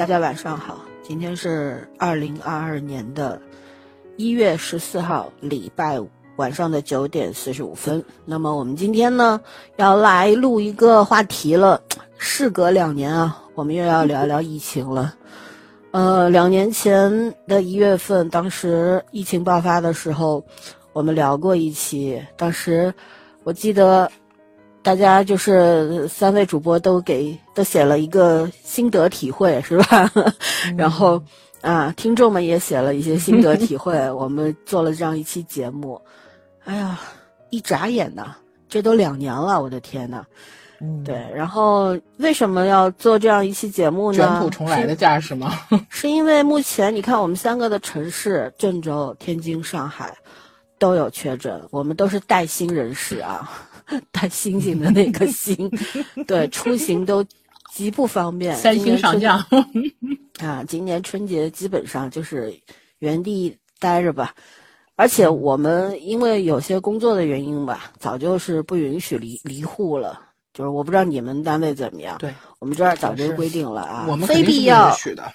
大家晚上好，今天是二零二二年的一月十四号，礼拜五晚上的九点四十五分。那么我们今天呢，要来录一个话题了。事隔两年啊，我们又要聊聊疫情了。呃，两年前的一月份，当时疫情爆发的时候，我们聊过一期。当时我记得。大家就是三位主播都给都写了一个心得体会，是吧？然后啊，听众们也写了一些心得体会，我们做了这样一期节目。哎呀，一眨眼呐，这都两年了，我的天呐！嗯，对。然后为什么要做这样一期节目呢？卷土重来的架势吗？是因为目前你看，我们三个的城市——郑州、天津、上海，都有确诊，我们都是带薪人士啊。带星星的那个星，对，出行都极不方便。三星上将啊，今年春节基本上就是原地待着吧。而且我们因为有些工作的原因吧，早就是不允许离离户了。就是我不知道你们单位怎么样。对，我们这儿早就规定了啊，我们非必要的。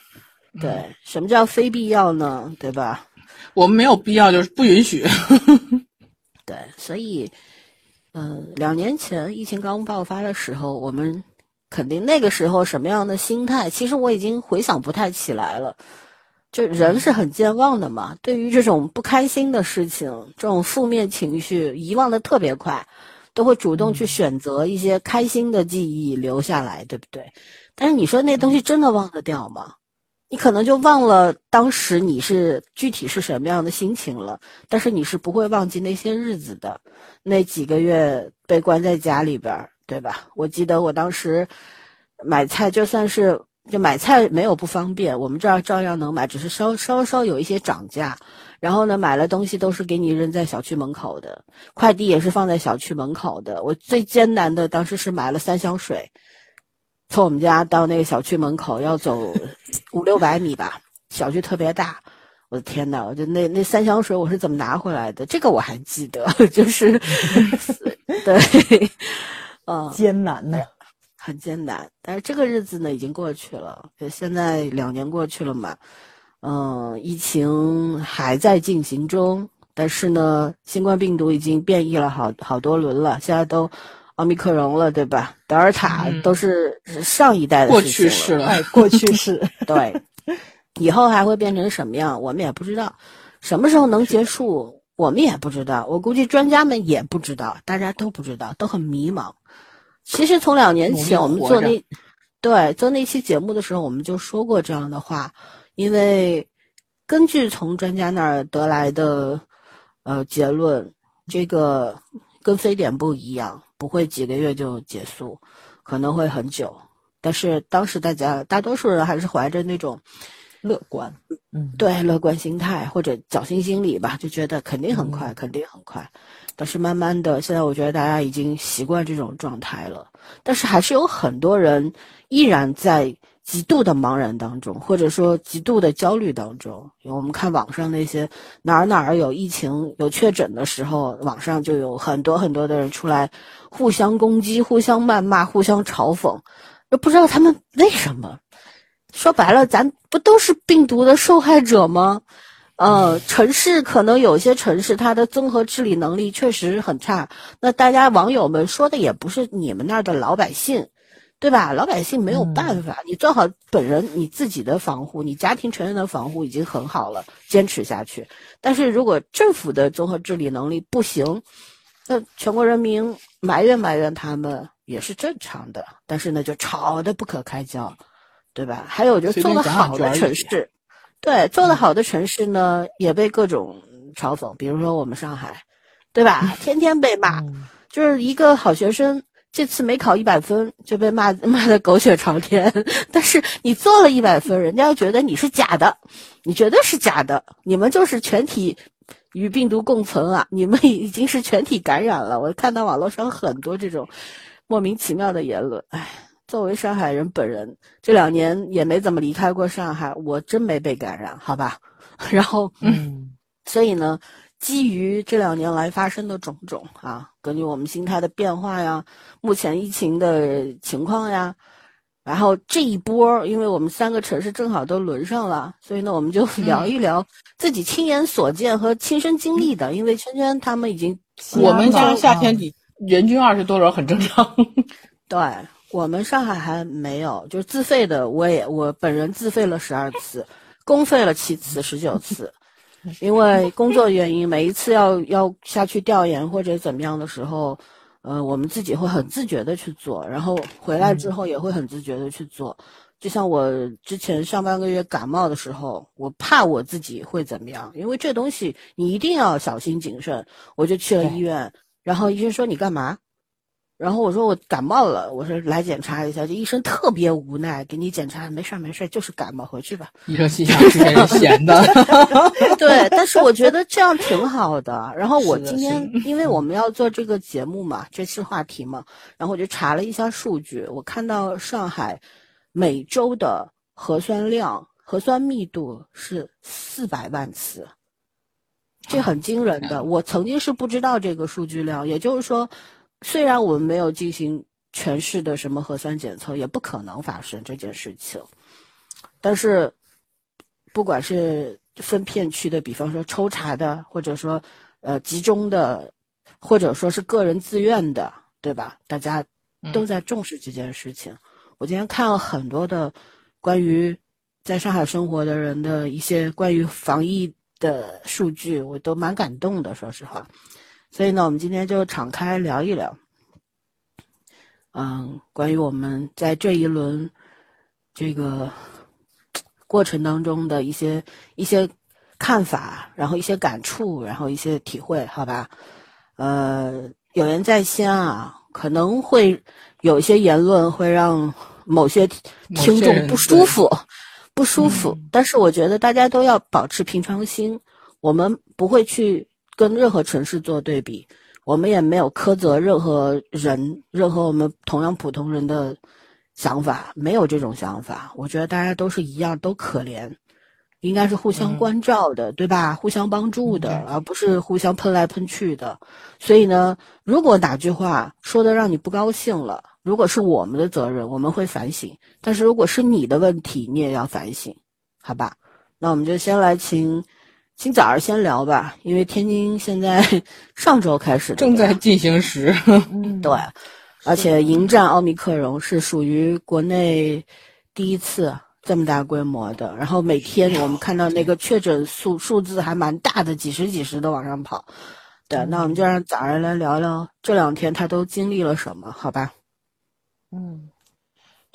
对，什么叫非必要呢？对吧？我们没有必要，就是不允许。对，所以。嗯，两年前疫情刚爆发的时候，我们肯定那个时候什么样的心态？其实我已经回想不太起来了。就人是很健忘的嘛，对于这种不开心的事情，这种负面情绪遗忘的特别快，都会主动去选择一些开心的记忆留下来，对不对？但是你说那东西真的忘得掉吗？你可能就忘了当时你是具体是什么样的心情了，但是你是不会忘记那些日子的。那几个月被关在家里边，对吧？我记得我当时买菜，就算是就买菜没有不方便，我们这儿照样能买，只是稍稍稍有一些涨价。然后呢，买了东西都是给你扔在小区门口的，快递也是放在小区门口的。我最艰难的当时是买了三箱水，从我们家到那个小区门口要走五六百米吧，小区特别大。我的天呐！我就那那三箱水我是怎么拿回来的？这个我还记得，就是对，嗯，艰难呢，很艰难。但是这个日子呢已经过去了，现在两年过去了嘛，嗯，疫情还在进行中，但是呢，新冠病毒已经变异了好好多轮了，现在都奥密克戎了，对吧？德尔塔都是上一代的过去式了，哎，过去式，对。以后还会变成什么样，我们也不知道。什么时候能结束，我们也不知道。我估计专家们也不知道，大家都不知道，都很迷茫。其实从两年前我们做那，对做那期节目的时候，我们就说过这样的话。因为根据从专家那儿得来的呃结论，这个跟非典不一样，不会几个月就结束，可能会很久。但是当时大家大多数人还是怀着那种。乐观，嗯，对，乐观心态或者侥幸心理吧，就觉得肯定很快，肯定很快。但是慢慢的，现在我觉得大家已经习惯这种状态了。但是还是有很多人依然在极度的茫然当中，或者说极度的焦虑当中。我们看网上那些哪儿哪儿有疫情、有确诊的时候，网上就有很多很多的人出来互相攻击、互相谩骂、互相嘲讽，都不知道他们为什么。说白了，咱不都是病毒的受害者吗？呃，城市可能有些城市它的综合治理能力确实很差。那大家网友们说的也不是你们那儿的老百姓，对吧？老百姓没有办法，你做好本人你自己的防护，你家庭成员的防护已经很好了，坚持下去。但是如果政府的综合治理能力不行，那全国人民埋怨埋怨他们也是正常的。但是呢，就吵得不可开交。对吧？还有就做的好的城市，对做的好的城市呢，也被各种嘲讽。比如说我们上海，对吧？天天被骂，就是一个好学生，这次没考一百分就被骂 骂的狗血朝天。但是你做了一百分，人家又觉得你是假的，你绝对是假的。你们就是全体与病毒共存啊！你们已经是全体感染了。我看到网络上很多这种莫名其妙的言论，唉。作为上海人本人，这两年也没怎么离开过上海，我真没被感染，好吧？然后，嗯，所以呢，基于这两年来发生的种种啊，根据我们心态的变化呀，目前疫情的情况呀，然后这一波，因为我们三个城市正好都轮上了，所以呢，我们就聊一聊自己亲眼所见和亲身经历的。因为圈圈他们已经，我们家夏天底人均二十多人很正常。对我们上海还没有，就是自费的，我也我本人自费了十二次，公费了七次，十九次。因为工作原因，每一次要要下去调研或者怎么样的时候。呃，我们自己会很自觉的去做，然后回来之后也会很自觉的去做。就像我之前上半个月感冒的时候，我怕我自己会怎么样，因为这东西你一定要小心谨慎，我就去了医院，然后医生说你干嘛？然后我说我感冒了，我说来检查一下，这医生特别无奈，给你检查，没事没事，就是感冒，回去吧。医生心想这些人闲的，对，但是我觉得这样挺好的。然后我今天因为我们要做这个节目嘛，这次话题嘛，然后我就查了一下数据，我看到上海每周的核酸量、核酸密度是四百万次，这很惊人的。我曾经是不知道这个数据量，也就是说。虽然我们没有进行全市的什么核酸检测，也不可能发生这件事情。但是，不管是分片区的，比方说抽查的，或者说呃集中的，或者说是个人自愿的，对吧？大家都在重视这件事情。我今天看了很多的关于在上海生活的人的一些关于防疫的数据，我都蛮感动的，说实话。所以呢，我们今天就敞开聊一聊，嗯，关于我们在这一轮这个过程当中的一些一些看法，然后一些感触，然后一些体会，好吧？呃，有言在先啊，可能会有一些言论会让某些听众不舒服，不舒服。但是我觉得大家都要保持平常心，我们不会去。跟任何城市做对比，我们也没有苛责任何人，任何我们同样普通人的想法，没有这种想法。我觉得大家都是一样，都可怜，应该是互相关照的，对吧？互相帮助的，而不是互相喷来喷去的。所以呢，如果哪句话说的让你不高兴了，如果是我们的责任，我们会反省；但是如果是你的问题，你也要反省，好吧？那我们就先来请。今早上先聊吧，因为天津现在 上周开始正在进行时，对，而且迎战奥密克戎是属于国内第一次这么大规模的。然后每天我们看到那个确诊数数字还蛮大的，几十几十的往上跑。对，那我们就让早上来聊聊这两天他都经历了什么，好吧？嗯。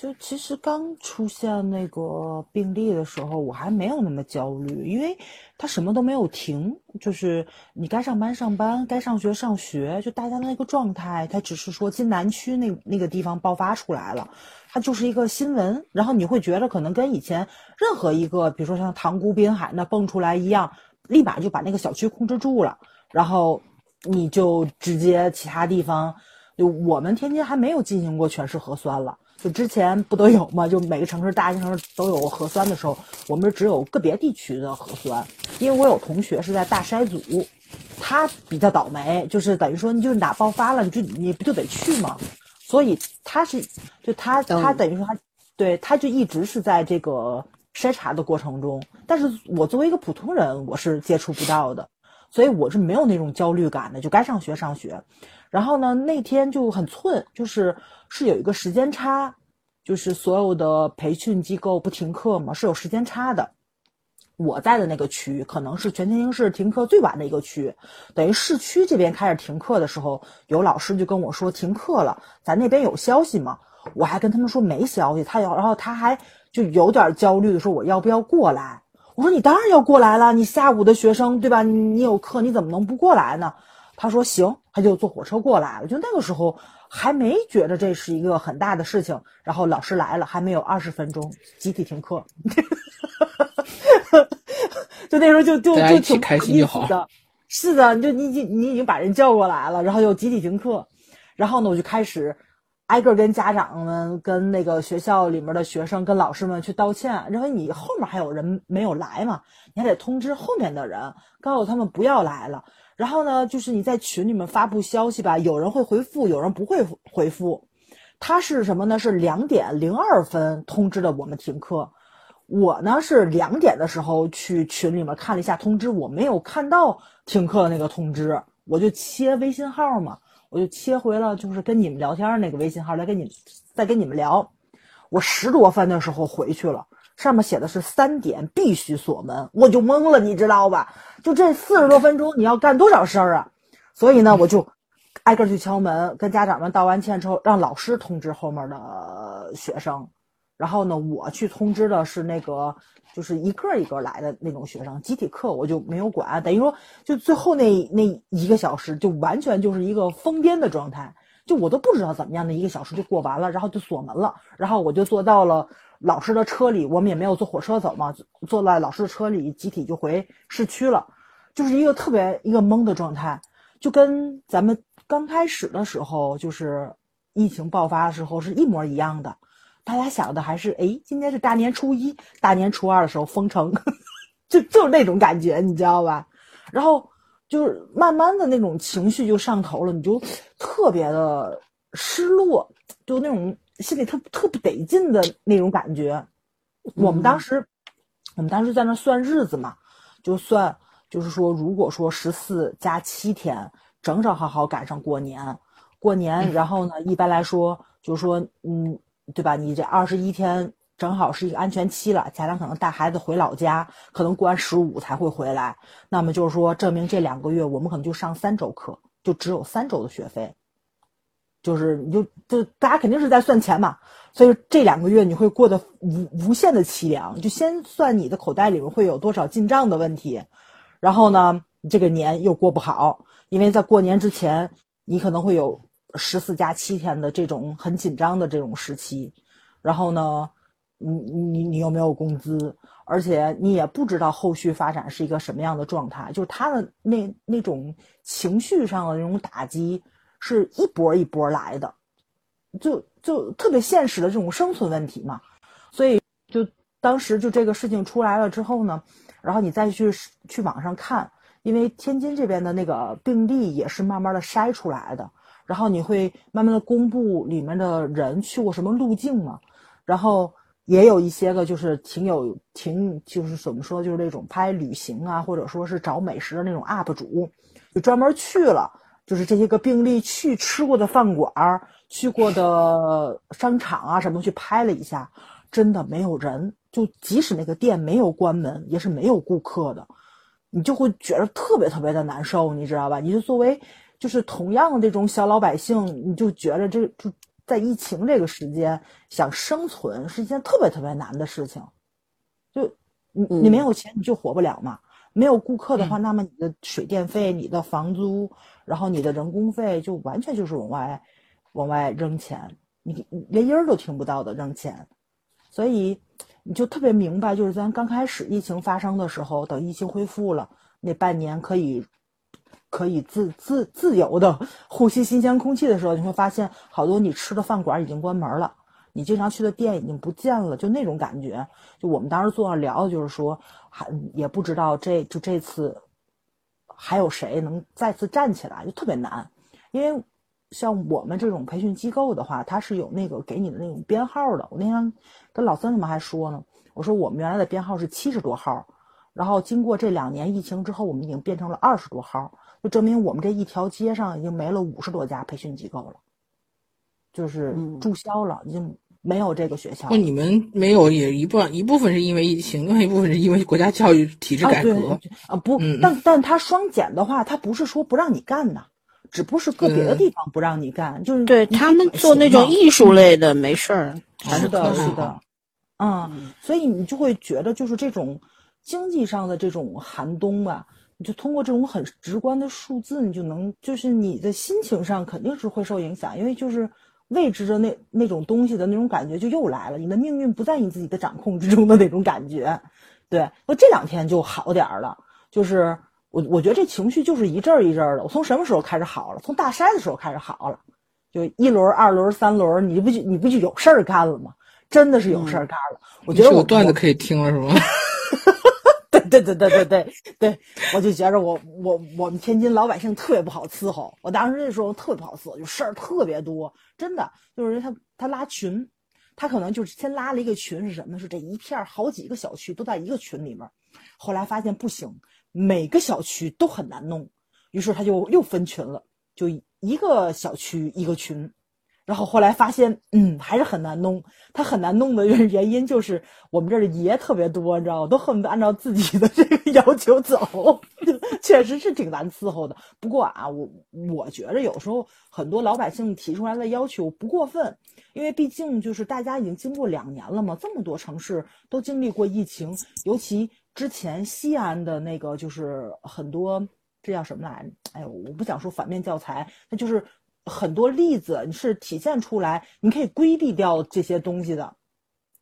就其实刚出现那个病例的时候，我还没有那么焦虑，因为他什么都没有停，就是你该上班上班，该上学上学，就大家的那个状态，他只是说金南区那那个地方爆发出来了，它就是一个新闻，然后你会觉得可能跟以前任何一个，比如说像塘沽滨海那蹦出来一样，立马就把那个小区控制住了，然后你就直接其他地方，就我们天津还没有进行过全市核酸了。就之前不都有吗？就每个城市、大型城市都有核酸的时候，我们只有个别地区的核酸。因为我有同学是在大筛组，他比较倒霉，就是等于说你就是哪爆发了，你就你不就得去吗？所以他是就他他等于说他对他就一直是在这个筛查的过程中。但是我作为一个普通人，我是接触不到的，所以我是没有那种焦虑感的，就该上学上学。然后呢，那天就很寸，就是是有一个时间差，就是所有的培训机构不停课嘛，是有时间差的。我在的那个区可能是全天津市停课最晚的一个区，等于市区这边开始停课的时候，有老师就跟我说停课了，咱那边有消息吗？我还跟他们说没消息，他要，然后他还就有点焦虑的说我要不要过来？我说你当然要过来了，你下午的学生对吧？你有课你怎么能不过来呢？他说行，他就坐火车过来了。就那个时候还没觉得这是一个很大的事情。然后老师来了，还没有二十分钟，集体停课。就那时候就就就挺开心就好。是的，就你你你已经把人叫过来了，然后又集体停课。然后呢，我就开始挨个跟家长们、跟那个学校里面的学生、跟老师们去道歉。因为你后面还有人没有来嘛，你还得通知后面的人，告诉他们不要来了。然后呢，就是你在群里面发布消息吧，有人会回复，有人不会回复。他是什么呢？是两点零二分通知的我们停课。我呢是两点的时候去群里面看了一下通知，我没有看到停课的那个通知，我就切微信号嘛，我就切回了就是跟你们聊天那个微信号来跟你再跟你们聊。我十多分的时候回去了，上面写的是三点必须锁门，我就懵了，你知道吧？就这四十多分钟你要干多少事儿啊？所以呢，我就挨个去敲门，跟家长们道完歉之后，让老师通知后面的学生。然后呢，我去通知的是那个，就是一个一个来的那种学生，集体课我就没有管。等于说，就最后那那一个小时，就完全就是一个疯癫的状态，就我都不知道怎么样的一个小时就过完了，然后就锁门了，然后我就坐到了老师的车里，我们也没有坐火车走嘛，坐在老师的车里，集体就回市区了，就是一个特别一个懵的状态，就跟咱们刚开始的时候，就是疫情爆发的时候是一模一样的。大家想的还是哎，今天是大年初一，大年初二的时候封城，就就是那种感觉，你知道吧？然后就是慢慢的那种情绪就上头了，你就特别的失落，就那种心里特特不得劲的那种感觉。我们当时，我们当时在那算日子嘛，就算就是说，如果说十四加七天，正正好好赶上过年，过年，然后呢，一般来说就是说，嗯。对吧？你这二十一天正好是一个安全期了，家长可能带孩子回老家，可能过完十五才会回来。那么就是说，证明这两个月我们可能就上三周课，就只有三周的学费。就是你就就大家肯定是在算钱嘛，所以这两个月你会过得无无限的凄凉。就先算你的口袋里面会有多少进账的问题，然后呢，这个年又过不好，因为在过年之前你可能会有。十四加七天的这种很紧张的这种时期，然后呢，你你你又没有工资，而且你也不知道后续发展是一个什么样的状态，就是他的那那种情绪上的那种打击是一波一波来的，就就特别现实的这种生存问题嘛。所以就当时就这个事情出来了之后呢，然后你再去去网上看，因为天津这边的那个病例也是慢慢的筛出来的。然后你会慢慢的公布里面的人去过什么路径嘛？然后也有一些个就是挺有挺就是怎么说就是那种拍旅行啊，或者说是找美食的那种 UP 主，就专门去了，就是这些个病例去吃过的饭馆、去过的商场啊什么去拍了一下，真的没有人，就即使那个店没有关门，也是没有顾客的，你就会觉得特别特别的难受，你知道吧？你就作为。就是同样的这种小老百姓，你就觉得这就在疫情这个时间想生存是一件特别特别难的事情。就你你没有钱你就活不了嘛，没有顾客的话，那么你的水电费、你的房租，然后你的人工费就完全就是往外往外扔钱，你连音儿都听不到的扔钱。所以你就特别明白，就是咱刚开始疫情发生的时候，等疫情恢复了，那半年可以。可以自自自由的呼吸新鲜空气的时候，你会发现好多你吃的饭馆已经关门了，你经常去的店已经不见了，就那种感觉。就我们当时坐那聊，就是说还也不知道这就这次还有谁能再次站起来，就特别难。因为像我们这种培训机构的话，它是有那个给你的那种编号的。我那天跟老孙他们还说呢，我说我们原来的编号是七十多号，然后经过这两年疫情之后，我们已经变成了二十多号。就证明我们这一条街上已经没了五十多家培训机构了，就是注销了，已经没有这个学校。那你们没有也一部一部分是因为疫情，另外一部分是因为国家教育体制改革啊。不，但但他双减的话，他不是说不让你干的，只不过是个别的地方不让你干，就是对他们做那种艺术类的没事儿。是的，是的，嗯，所以你就会觉得就是这种经济上的这种寒冬吧。你就通过这种很直观的数字，你就能，就是你的心情上肯定是会受影响，因为就是未知的那那种东西的那种感觉就又来了，你的命运不在你自己的掌控之中的那种感觉。对，我这两天就好点儿了，就是我我觉得这情绪就是一阵儿一阵儿的。我从什么时候开始好了？从大筛的时候开始好了，就一轮、二轮、三轮，你不就你不就有事儿干了吗？真的是有事儿干了。我觉得我段子可以听了是吗？对 对对对对对，我就觉着我我我们天津老百姓特别不好伺候。我当时那时候特别不好伺候，就事儿特别多，真的就是他他拉群，他可能就是先拉了一个群是什么？是这一片好几个小区都在一个群里面，后来发现不行，每个小区都很难弄，于是他就又分群了，就一个小区一个群。然后后来发现，嗯，还是很难弄。他很难弄的原因就是我们这儿的爷特别多，你知道吗？都恨不得按照自己的这个 要求走，确实是挺难伺候的。不过啊，我我觉着有时候很多老百姓提出来的要求不过分，因为毕竟就是大家已经经过两年了嘛，这么多城市都经历过疫情，尤其之前西安的那个就是很多这叫什么来着？哎呦，我不想说反面教材，那就是。很多例子你是体现出来，你可以规避掉这些东西的。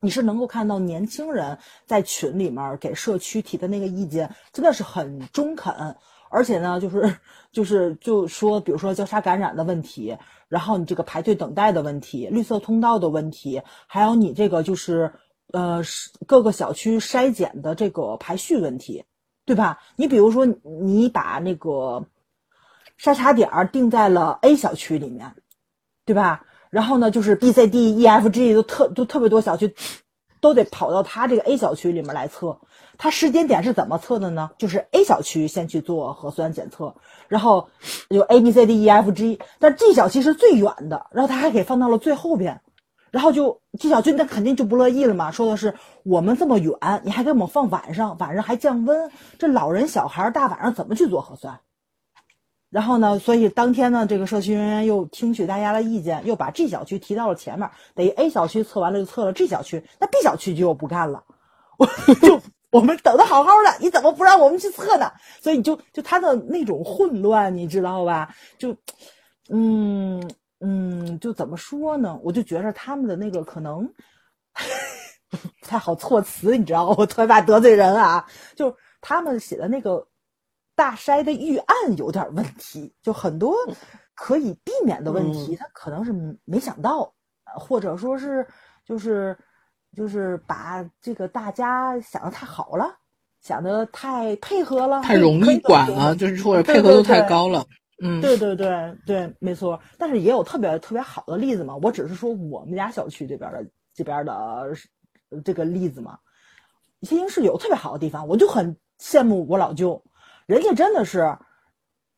你是能够看到年轻人在群里面给社区提的那个意见，真的是很中肯。而且呢，就是 就是就说，比如说交叉感染的问题，然后你这个排队等待的问题，绿色通道的问题，还有你这个就是呃各个小区筛检的这个排序问题，对吧？你比如说你把那个。筛查点儿定在了 A 小区里面，对吧？然后呢，就是 B、C、D、E、F、G 都特都特别多小区，都得跑到他这个 A 小区里面来测。他时间点是怎么测的呢？就是 A 小区先去做核酸检测，然后有 A、B、C、D、E、F、G，但 G 小区是最远的，然后他还给放到了最后边，然后就 G 小区那肯定就不乐意了嘛，说的是我们这么远，你还给我们放晚上，晚上还降温，这老人小孩大晚上怎么去做核酸？然后呢？所以当天呢，这个社区人员又听取大家的意见，又把 G 小区提到了前面。等于 A 小区测完了，就测了 G 小区，那 B 小区就又不干了。我就我们等的好好的，你怎么不让我们去测呢？所以你就就他的那种混乱，你知道吧？就，嗯嗯，就怎么说呢？我就觉着他们的那个可能 不太好措辞，你知道，我特别怕得罪人啊。就他们写的那个。大筛的预案有点问题，就很多可以避免的问题，他可能是没想到，或者说是就是就是把这个大家想的太好了，想的太配合了，太容易管了，就是或者配合度太高了。嗯，对对对对，没错。但是也有特别特别好的例子嘛，我只是说我们家小区这边的这边的这个例子嘛，新兴市有特别好的地方，我就很羡慕我老舅。人家真的是，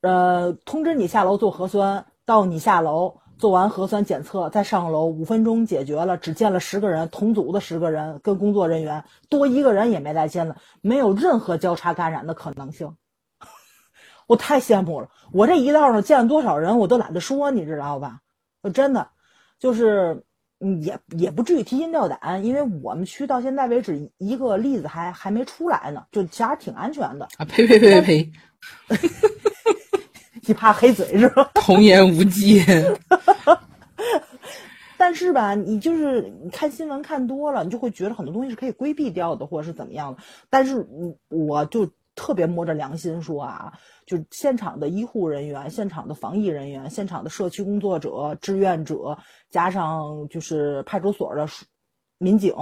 呃，通知你下楼做核酸，到你下楼做完核酸检测再上楼，五分钟解决了，只见了十个人，同组的十个人跟工作人员多一个人也没再见了，没有任何交叉感染的可能性。我太羡慕了，我这一道上见了多少人，我都懒得说，你知道吧？我真的就是。嗯，也也不至于提心吊胆，因为我们区到现在为止一个例子还还没出来呢，就其实挺安全的。啊呸呸呸呸呸！你 怕黑嘴是吧？童言无忌。但是吧，你就是你看新闻看多了，你就会觉得很多东西是可以规避掉的，或者是怎么样的。但是，我就特别摸着良心说啊。就现场的医护人员、现场的防疫人员、现场的社区工作者、志愿者，加上就是派出所的民警，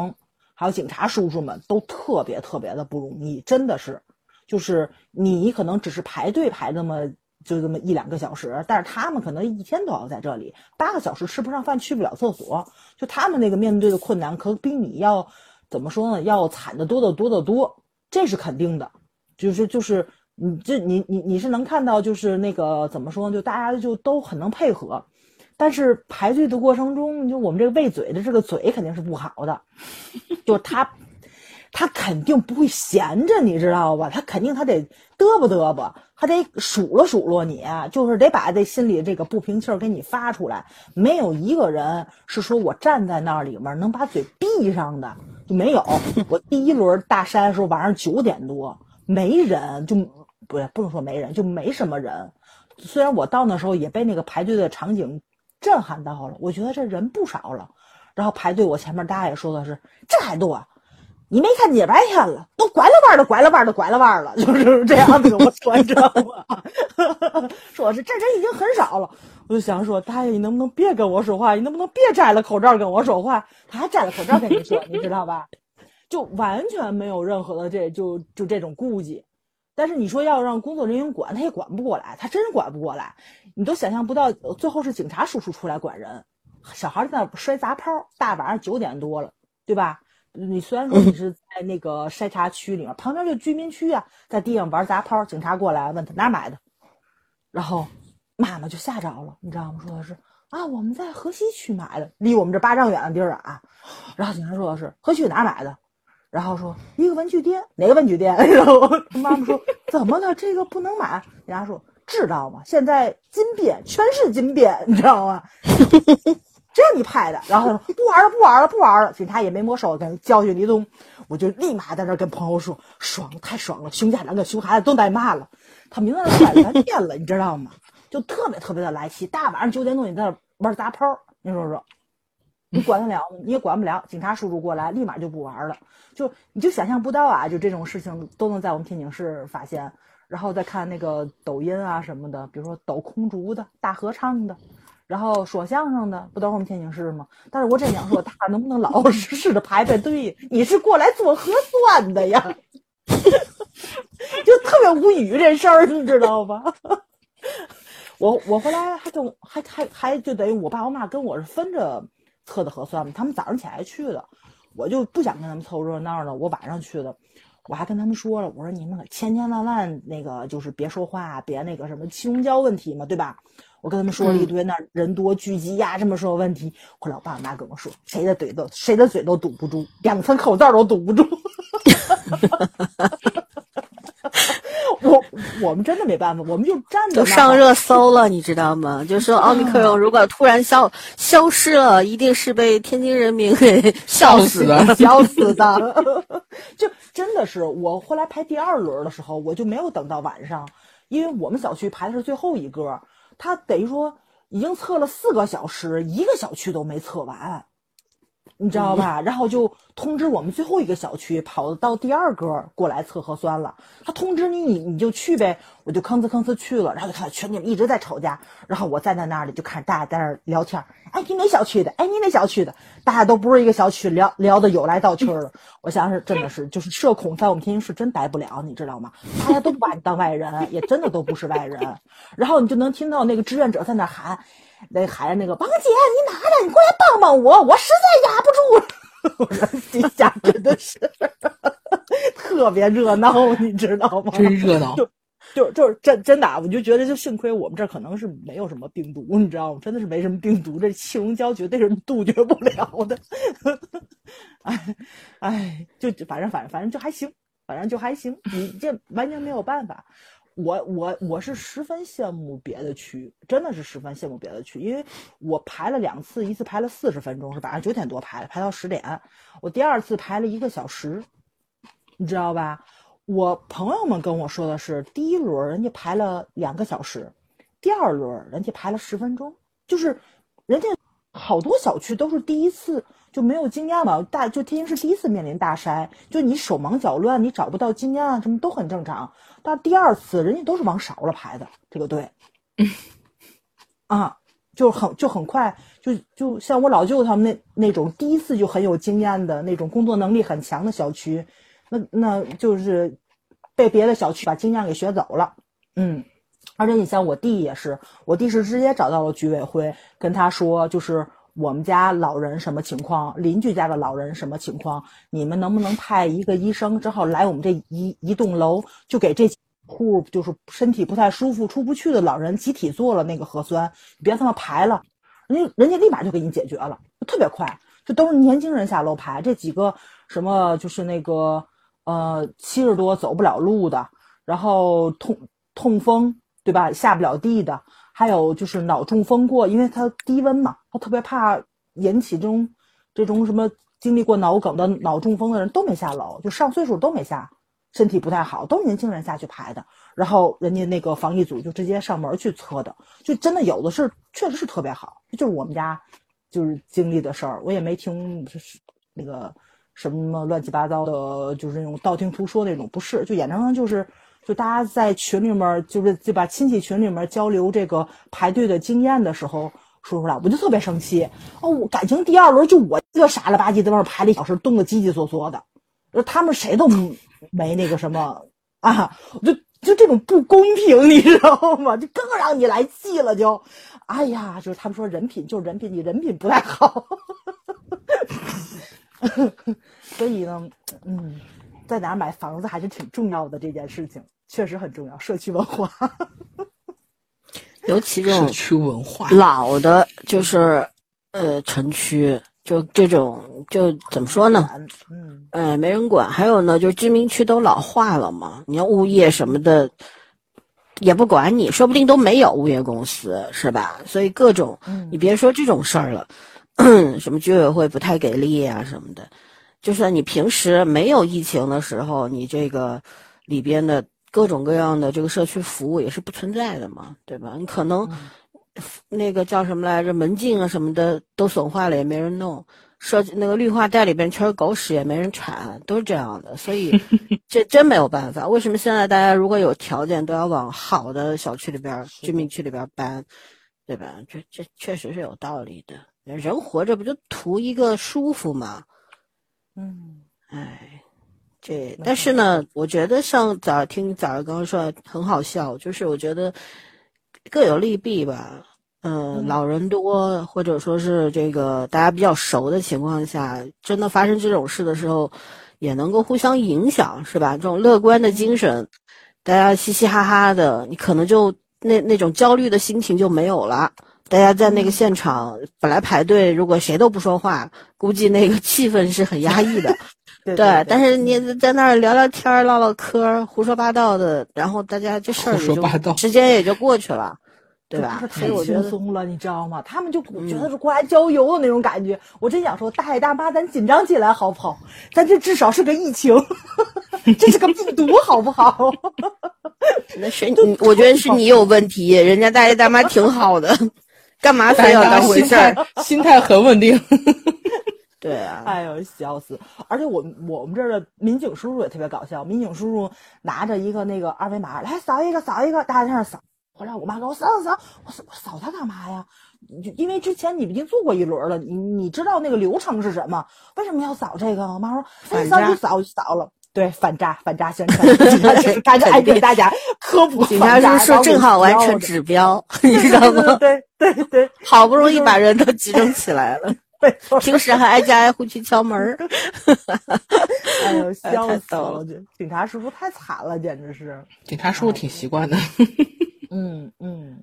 还有警察叔叔们，都特别特别的不容易，真的是。就是你可能只是排队排那么就这么一两个小时，但是他们可能一天都要在这里，八个小时吃不上饭，去不了厕所。就他们那个面对的困难，可比你要怎么说呢？要惨的多得多得多，这是肯定的。就是就是。你这你你你是能看到，就是那个怎么说，就大家就都很能配合，但是排队的过程中，就我们这个喂嘴的这个嘴肯定是不好的，就他他肯定不会闲着，你知道吧？他肯定他得嘚啵嘚啵，他得数落数落你，就是得把这心里这个不平气儿给你发出来。没有一个人是说我站在那里面能把嘴闭上的，就没有。我第一轮大山的时候晚上九点多，没人就。不不能说没人，就没什么人。虽然我到那时候也被那个排队的场景震撼到了，我觉得这人不少了。然后排队，我前面大爷说的是这还多，你没看见白天了，都拐了弯的，拐了弯的，拐了弯了，就是这样子我说，你知道吗？说是这人已经很少了。我就想说，大爷你能不能别跟我说话？你能不能别摘了口罩跟我说话？他还摘了口罩跟你说，你知道吧？就完全没有任何的这就就这种顾忌。但是你说要让工作人员管，他也管不过来，他真是管不过来。你都想象不到，最后是警察叔叔出来管人，小孩在那摔砸炮，大晚上九点多了，对吧？你虽然说你是在那个筛查区里面，旁边就居民区啊，在地上玩砸炮，警察过来问他哪买的，然后妈妈就吓着了，你知道吗？说的是啊，我们在河西区买的，离我们这八丈远的地儿啊。然后警察说的是河西哪买的，然后说一个文具店，哪个文具店？然后妈妈说怎么了？这个不能买。人家说知道吗？现在金边全是金边，你知道吗？这你拍的，然后说不玩了，不玩了，不玩了。警察也没没收，跟教训一通，我就立马在那跟朋友说，爽，太爽了，熊家长跟熊孩子都挨骂了，他明在那摔咱店了，你知道吗？就特别特别的来气，大晚上九点多你在那玩砸炮，你说说，你管得了吗？你也管不了。警察叔叔过来，立马就不玩了，就你就想象不到啊，就这种事情都能在我们天津市发现。然后再看那个抖音啊什么的，比如说抖空竹的、大合唱的。然后说相声的不都是我们天津市吗？但是我真想说，他能不能老老实实的排排队？你是过来做核酸的呀？就特别无语这事儿，你知道吧？我我后来还跟还还还就等于我爸我妈跟我是分着测的核酸嘛，他们早上起来去的，我就不想跟他们凑热闹了，我晚上去的。我还跟他们说了，我说你们可千千万万那个就是别说话，别那个什么气溶胶问题嘛，对吧？我跟他们说了一堆，那人多聚集呀，这么说问题。后来我爸我妈跟我说，谁的嘴都谁的嘴都堵不住，两层口罩都堵不住。我我们真的没办法，我们就站着。都上热搜了，你知道吗？就说奥密克戎如果突然消消失了，一定是被天津人民给 笑死的，笑死的。就真的是，我后来排第二轮的时候，我就没有等到晚上，因为我们小区排的是最后一个。他等于说已经测了四个小时，一个小区都没测完，你知道吧？然后就通知我们最后一个小区跑到第二个过来测核酸了。他通知你，你你就去呗。我就吭哧吭哧去了，然后就看到群里一直在吵架，然后我站在那里就看大家在那聊天。哎，你哪小区的？哎，你哪小区的？大家都不是一个小区，聊聊的有来道去的。我想是真的是，就是社恐在我们天津市真待不了，你知道吗？大家都不把你当外人，也真的都不是外人。然后你就能听到那个志愿者在那喊，那孩子那个王姐，你拿着？你过来帮帮我，我实在压不住了。我说底下真的是 特别热闹，你知道吗？真热闹。就就是真真的，我就觉得就幸亏我们这可能是没有什么病毒，你知道吗？真的是没什么病毒，这气溶胶绝对是杜绝不了的。哎哎，就反正反正反正就还行，反正就还行。你这完全没有办法。我我我是十分羡慕别的区，真的是十分羡慕别的区，因为我排了两次，一次排了四十分钟，是晚上九点多排的，排到十点。我第二次排了一个小时，你知道吧？我朋友们跟我说的是，第一轮人家排了两个小时，第二轮人家排了十分钟，就是人家好多小区都是第一次就没有经验嘛，大就天津市第一次面临大筛，就你手忙脚乱，你找不到经验啊，什么都很正常。但第二次人家都是往少了排的这个队，啊，就很就很快，就就像我老舅他们那那种第一次就很有经验的那种工作能力很强的小区。那那就是被别的小区把经验给学走了，嗯，而且你像我弟也是，我弟是直接找到了居委会，跟他说，就是我们家老人什么情况，邻居家的老人什么情况，你们能不能派一个医生，之后来我们这一一栋楼，就给这户就是身体不太舒服、出不去的老人集体做了那个核酸，你别他妈排了，人家人家立马就给你解决了，特别快，就都是年轻人下楼排，这几个什么就是那个。呃，七十多走不了路的，然后痛痛风，对吧？下不了地的，还有就是脑中风过，因为他低温嘛，他特别怕引起这种这种什么经历过脑梗的脑中风的人都没下楼，就上岁数都没下，身体不太好，都是年轻人下去排的。然后人家那个防疫组就直接上门去测的，就真的有的是，确实是特别好。就是我们家就是经历的事儿，我也没听就是那个。什么乱七八糟的，就是那种道听途说那种，不是，就眼睁睁就是，就大家在群里面，就是就把亲戚群里面交流这个排队的经验的时候说出来，我就特别生气。哦，我感情第二轮就我一个傻了吧唧在那儿排了一小时，冻得叽叽嗦嗦的，他们谁都没那个什么啊，我就就这种不公平，你知道吗？就更让你来气了，就，哎呀，就是他们说人品就是人品，你人品不太好，所以呢，嗯，在哪儿买房子还是挺重要的，这件事情确实很重要，社区文化，尤其这种社区文化老的，就是呃城区，就这种就怎么说呢？嗯，哎，没人管。还有呢，就是居民区都老化了嘛，你要物业什么的也不管你，说不定都没有物业公司，是吧？所以各种，嗯你别说这种事儿了，什么居委会不太给力啊什么的，就算你平时没有疫情的时候，你这个里边的各种各样的这个社区服务也是不存在的嘛，对吧？你可能那个叫什么来着，门禁啊什么的都损坏了，也没人弄。设计那个绿化带里边全是狗屎，也没人铲，都是这样的，所以 这真没有办法。为什么现在大家如果有条件都要往好的小区里边、居民区里边搬，对吧？这这确实是有道理的。人活着不就图一个舒服吗？嗯，哎，这但是呢，我觉得像早听早上刚刚说很好笑，就是我觉得各有利弊吧。嗯，老人多，或者说是这个大家比较熟的情况下，真的发生这种事的时候，也能够互相影响，是吧？这种乐观的精神，大家嘻嘻哈哈的，你可能就那那种焦虑的心情就没有了。大家在那个现场本来排队，如果谁都不说话，估计那个气氛是很压抑的。对对，但是你在那儿聊聊天儿、唠唠嗑儿、胡说八道的，然后大家这事儿胡说八道时间也就过去了，对吧？太轻松了，你知道吗？他们就觉得是过来郊游的那种感觉。我真想说，大爷大妈，咱紧张起来好不好？咱这至少是个疫情，这是个病毒，好不好？那是你，我觉得是你有问题，人家大爷大妈挺好的，干嘛非要当回事儿？心态很稳定。对啊，哎呦，笑死！而且我我们这儿的民警叔叔也特别搞笑，民警叔叔拿着一个那个二维码来扫一个，扫一个，大家在那扫。后来我妈给：“我扫扫扫，我扫我扫它干嘛呀？因为之前你已经做过一轮了，你你知道那个流程是什么？为什么要扫这个？”我妈说：“哎，扫就扫就扫了。”对，反诈反诈宣传，警察就是赶紧爱给大家科普警察叔叔正好完成指标，你知道吗？对对对，好不容易把人都集中起来了。平时还挨家挨户去敲门儿 哎呦，笑死了！警察叔叔太惨了，简直是。警察叔叔挺习惯的。嗯嗯，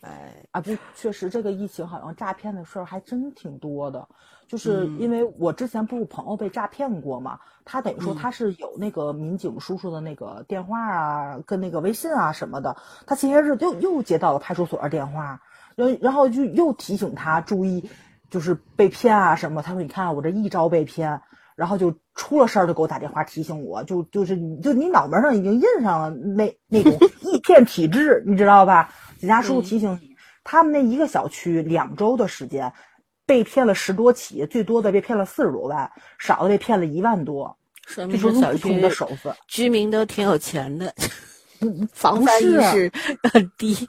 哎啊，不，确实这个疫情好像诈骗的事儿还真挺多的。就是因为我之前不是朋友被诈骗过嘛，他等于说他是有那个民警叔叔的那个电话啊，跟那个微信啊什么的。他前些日又又接到了派出所的电话，然然后就又提醒他注意。就是被骗啊什么？他说：“你看我这一招被骗，然后就出了事儿，就给我打电话提醒我，就就是你就你脑门上已经印上了那那种 易骗体质，你知道吧？”警察叔叔提醒你，他们那一个小区两周的时间被骗了十多起，最多的被骗了四十多万，少的被骗了一万多。说明这小区的手子，居民都挺有钱的，防范意识 很低。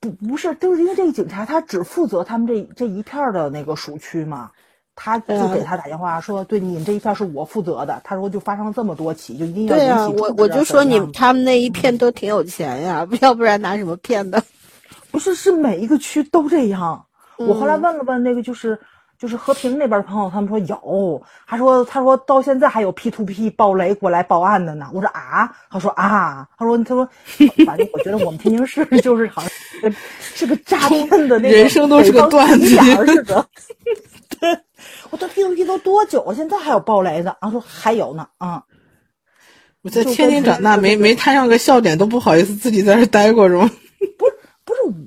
不不是，就是因为这个警察他只负责他们这这一片的那个属区嘛，他就给他打电话说，对你们这一片是我负责的。他说就发生了这么多起，就一定要对啊，我我就说你他们那一片都挺有钱呀，要不然拿什么骗的？不是，是每一个区都这样。我后来问了问那个就是。就是和平那边的朋友，他们说有，他说他说到现在还有 P to P 暴雷过来报案的呢。我说啊，他说啊，他说他说，反正我觉得我们天津市 就是好像是个诈骗的那个人生都是个段子似的。对，我说 P to P 都多久了？现在还有暴雷的？然后说还有呢，啊、嗯。我在天津长大，没没摊上个笑点都不好意思自己在这待过是吗？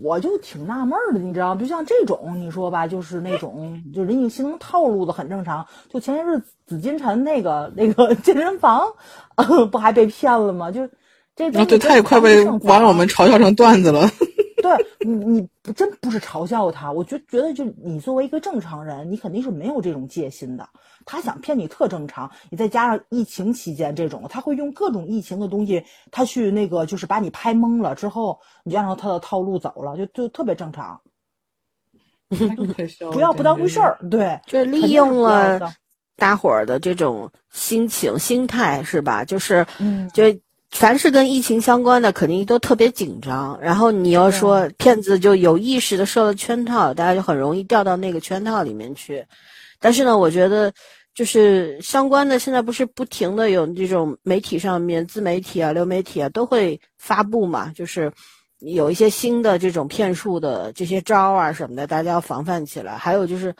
我就挺纳闷的，你知道？就像这种，你说吧，就是那种，就人家形成套路的，很正常。就前些日子紫禁城那个 那个健身房，呃、不还被骗了吗？就这种，对，他也快被网友们嘲笑成段子了。对你，你真不是嘲笑他，我就觉得，就你作为一个正常人，你肯定是没有这种戒心的。他想骗你特正常，你再加上疫情期间这种，他会用各种疫情的东西，他去那个就是把你拍懵了之后，你就按照他的套路走了，就就特别正常。不要不当回事儿，对，就是利用了大伙儿的这种心情、心态，是吧？就是，嗯，就凡是跟疫情相关的，肯定都特别紧张。然后你要说骗子就有意识的设了圈套，大家就很容易掉到那个圈套里面去。但是呢，我觉得就是相关的，现在不是不停的有这种媒体上面、自媒体啊、流媒体啊都会发布嘛，就是有一些新的这种骗术的这些招啊什么的，大家要防范起来。还有就是。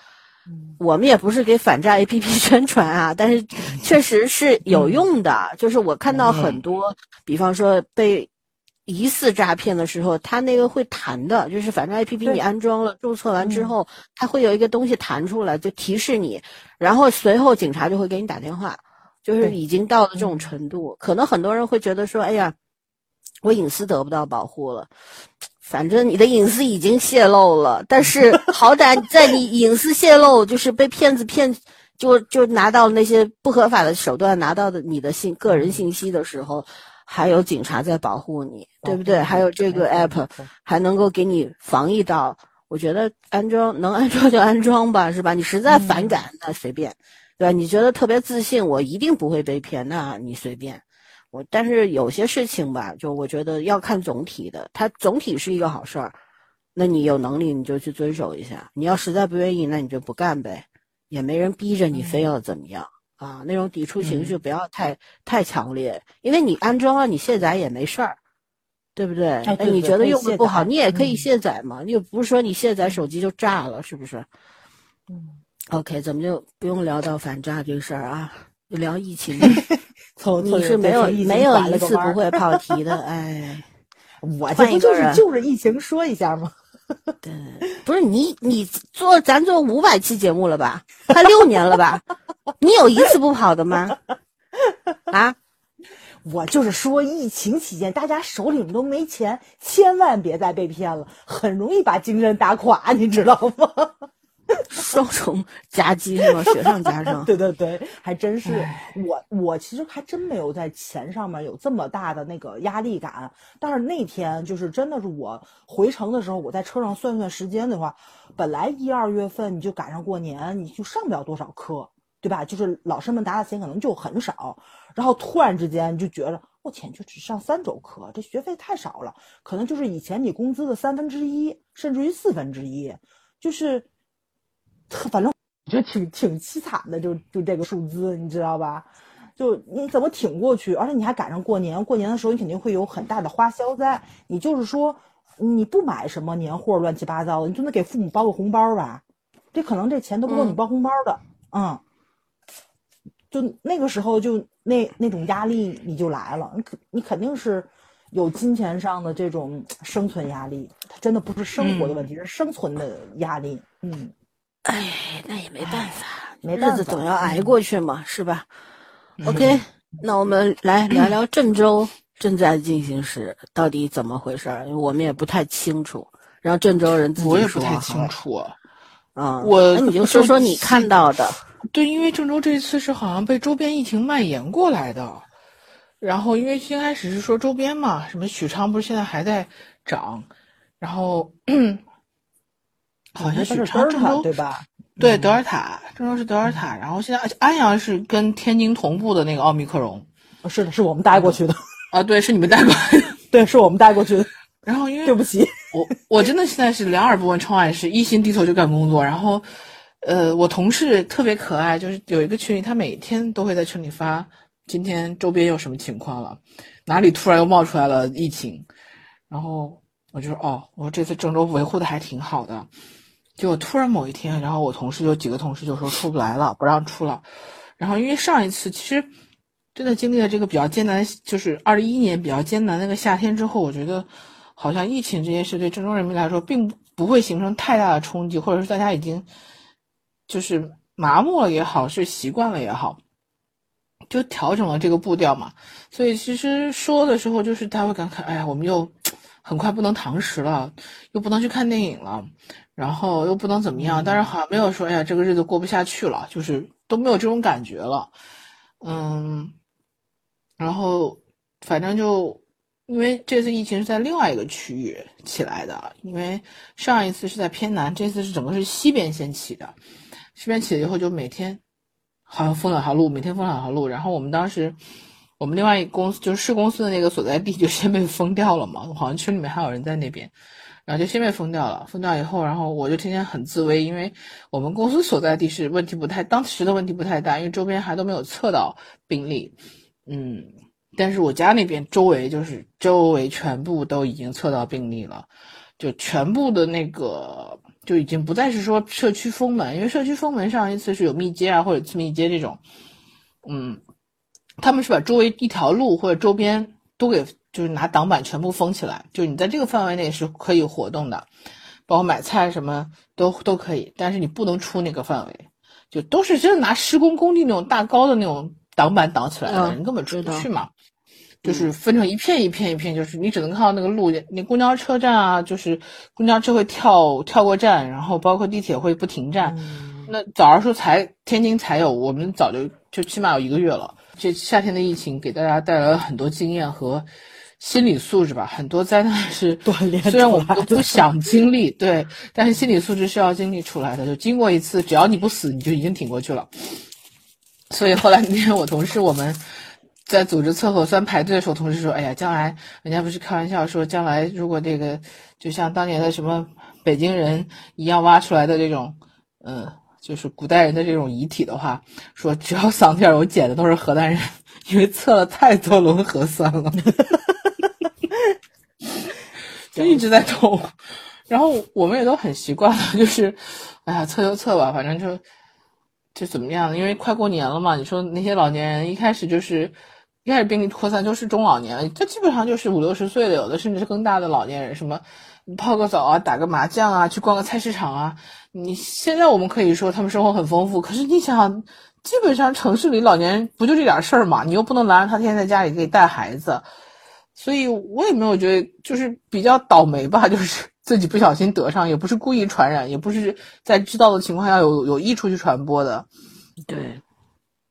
我们也不是给反诈 APP 宣传啊，但是确实是有用的。就是我看到很多，比方说被疑似诈骗的时候，它那个会弹的，就是反诈 APP 你安装了、注册完之后，它会有一个东西弹出来，就提示你，然后随后警察就会给你打电话，就是已经到了这种程度。可能很多人会觉得说，哎呀，我隐私得不到保护了。反正你的隐私已经泄露了，但是 好歹在你隐私泄露，就是被骗子骗，就就拿到那些不合法的手段拿到的你的信个人信息的时候，还有警察在保护你，对不对？还有这个 app 还能够给你防疫到，我觉得安装能安装就安装吧，是吧？你实在反感那随便，对吧？你觉得特别自信，我一定不会被骗，那你随便。我但是有些事情吧，就我觉得要看总体的，它总体是一个好事儿，那你有能力你就去遵守一下，你要实在不愿意，那你就不干呗，也没人逼着你非要怎么样啊，那种抵触情绪不要太太强烈，因为你安装了你卸载也没事儿，对不对？哎，你觉得用的不好，你也可以卸载嘛，你又不是说你卸载手机就炸了，是不是？嗯，OK，咱们就不用聊到反诈这个事儿啊，就聊疫情。你是没有没有一次不会跑题的，哎，我这不就是就着疫情说一下吗？对，不是你你做咱做五百期节目了吧？快六年了吧？你有一次不跑的吗？啊？我就是说，疫情期间大家手里都没钱，千万别再被骗了，很容易把精神打垮，你知道吗？双重夹击是吗？雪上加霜。对 对对，还真是。我我其实还真没有在钱上面有这么大的那个压力感。但是那天就是真的是我回程的时候，我在车上算算时间的话，本来一二月份你就赶上过年，你就上不了多少课，对吧？就是老师们拿的钱可能就很少。然后突然之间你就觉得，我天，就只上三周课，这学费太少了，可能就是以前你工资的三分之一，甚至于四分之一，就是。反正我觉得挺挺凄惨的，就就这个数字，你知道吧？就你怎么挺过去？而且你还赶上过年，过年的时候你肯定会有很大的花销在。你就是说，你不买什么年货乱七八糟的，你就能给父母包个红包吧？这可能这钱都不够你包红包的。嗯，就那个时候就那那种压力你就来了，你肯你肯定是有金钱上的这种生存压力，它真的不是生活的问题，是生存的压力。嗯。哎，那也没办法，没日子总要挨过去嘛，是吧？OK，那我们来聊聊郑州正在进行时到底怎么回事儿，我们也不太清楚，让郑州人自己说。我也不太清楚啊，我那你就说说你看到的。对，因为郑州这次是好像被周边疫情蔓延过来的，然后因为先开始是说周边嘛，什么许昌不是现在还在涨，然后。好像许昌、郑州对吧？对，德尔塔，郑州是德尔塔。然后现在安阳是跟天津同步的那个奥密克戎。是的，是我们带过去的。啊，对，是你们带过来的。对，是我们带过去的。然后因为 对不起，我我真的现在是两耳不闻窗外事，一心低头就干工作。然后，呃，我同事特别可爱，就是有一个群里，他每天都会在群里发今天周边有什么情况了，哪里突然又冒出来了疫情。然后我就说，哦，我说这次郑州维护的还挺好的。就突然某一天，然后我同事有几个同事就说出不来了，不让出了。然后因为上一次其实真的经历了这个比较艰难，就是二一年比较艰难那个夏天之后，我觉得好像疫情这件事对郑州人民来说并不会形成太大的冲击，或者是大家已经就是麻木了也好，是习惯了也好，就调整了这个步调嘛。所以其实说的时候，就是他会感慨：哎呀，我们又很快不能堂食了，又不能去看电影了。然后又不能怎么样，但是好像没有说，哎呀，这个日子过不下去了，就是都没有这种感觉了，嗯，然后反正就因为这次疫情是在另外一个区域起来的，因为上一次是在偏南，这次是整个是西边先起的，西边起了以后就每天好像封两条路，每天封两条路，然后我们当时我们另外一个公司就是市公司的那个所在地就先被封掉了嘛，好像群里面还有人在那边，然后就先被封掉了。封掉以后，然后我就天天很自危，因为我们公司所在地是问题不太，当时的问题不太大，因为周边还都没有测到病例，嗯，但是我家那边周围就是周围全部都已经测到病例了，就全部的那个就已经不再是说社区封门，因为社区封门上一次是有密接啊或者次密接这种，嗯。他们是把周围一条路或者周边都给，就是拿挡板全部封起来，就是你在这个范围内是可以活动的，包括买菜什么都都可以，但是你不能出那个范围，就都是真的拿施工工地那种大高的那种挡板挡起来的，人根本出不去嘛。就是分成一片一片一片，就是你只能看到那个路，那公交车站啊，就是公交车会跳跳过站，然后包括地铁会不停站。那早上说才天津才有，我们早就就起码有一个月了。这夏天的疫情给大家带来了很多经验和心理素质吧，很多灾难是 锻炼。虽然我们都不想经历，对，但是心理素质是要经历出来的。就经过一次，只要你不死，你就已经挺过去了。所以后来那天我同事我们在组织测核酸排队的时候，同事说：“哎呀，将来人家不是开玩笑说，将来如果这个就像当年的什么北京人一样挖出来的这种，嗯。”就是古代人的这种遗体的话，说只要嗓子眼有茧的都是河南人，因为测了太多轮核酸了，就一直在痛。然后我们也都很习惯了，就是，哎呀，测就测吧，反正就就怎么样？因为快过年了嘛，你说那些老年人一开始就是一开始病例扩散就是中老年，他基本上就是五六十岁的，有的甚至是更大的老年人，什么泡个澡啊，打个麻将啊，去逛个菜市场啊。你现在我们可以说他们生活很丰富，可是你想，基本上城市里老年人不就这点事儿嘛？你又不能拦着他天天在家里给带孩子，所以我也没有觉得就是比较倒霉吧，就是 自己不小心得上，也不是故意传染，也不是在知道的情况下有有意出去传播的，对，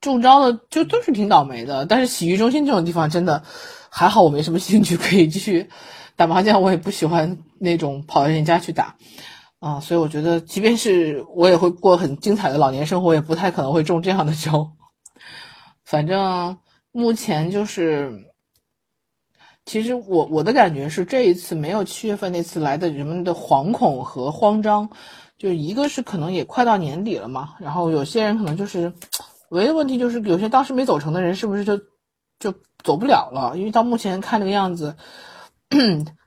中招的就都是挺倒霉的。但是洗浴中心这种地方真的还好，我没什么兴趣可以继续打麻将，我也不喜欢那种跑到人家去打。啊，所以我觉得，即便是我也会过很精彩的老年生活，也不太可能会中这样的招。反正目前就是，其实我我的感觉是，这一次没有七月份那次来的人们的惶恐和慌张，就一个是可能也快到年底了嘛，然后有些人可能就是，唯一的问题就是有些当时没走成的人，是不是就就走不了了？因为到目前看这个样子。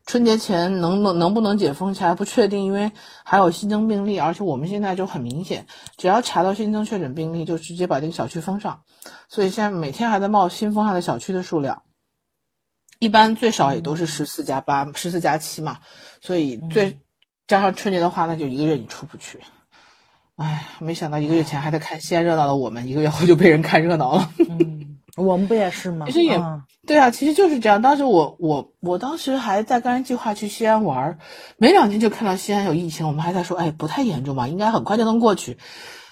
春节前能能能不能解封，还不确定，因为还有新增病例，而且我们现在就很明显，只要查到新增确诊病例，就直接把这个小区封上。所以现在每天还在冒新封上的小区的数量，一般最少也都是十四加八、十四加七嘛。所以最加上春节的话，那就一个月你出不去。哎，没想到一个月前还在看西安热闹的我们，一个月后就被人看热闹了。我们不也是吗？其实也对啊，其实就是这样。当时我我我当时还在跟人计划去西安玩，没两天就看到西安有疫情，我们还在说，哎，不太严重吧，应该很快就能过去。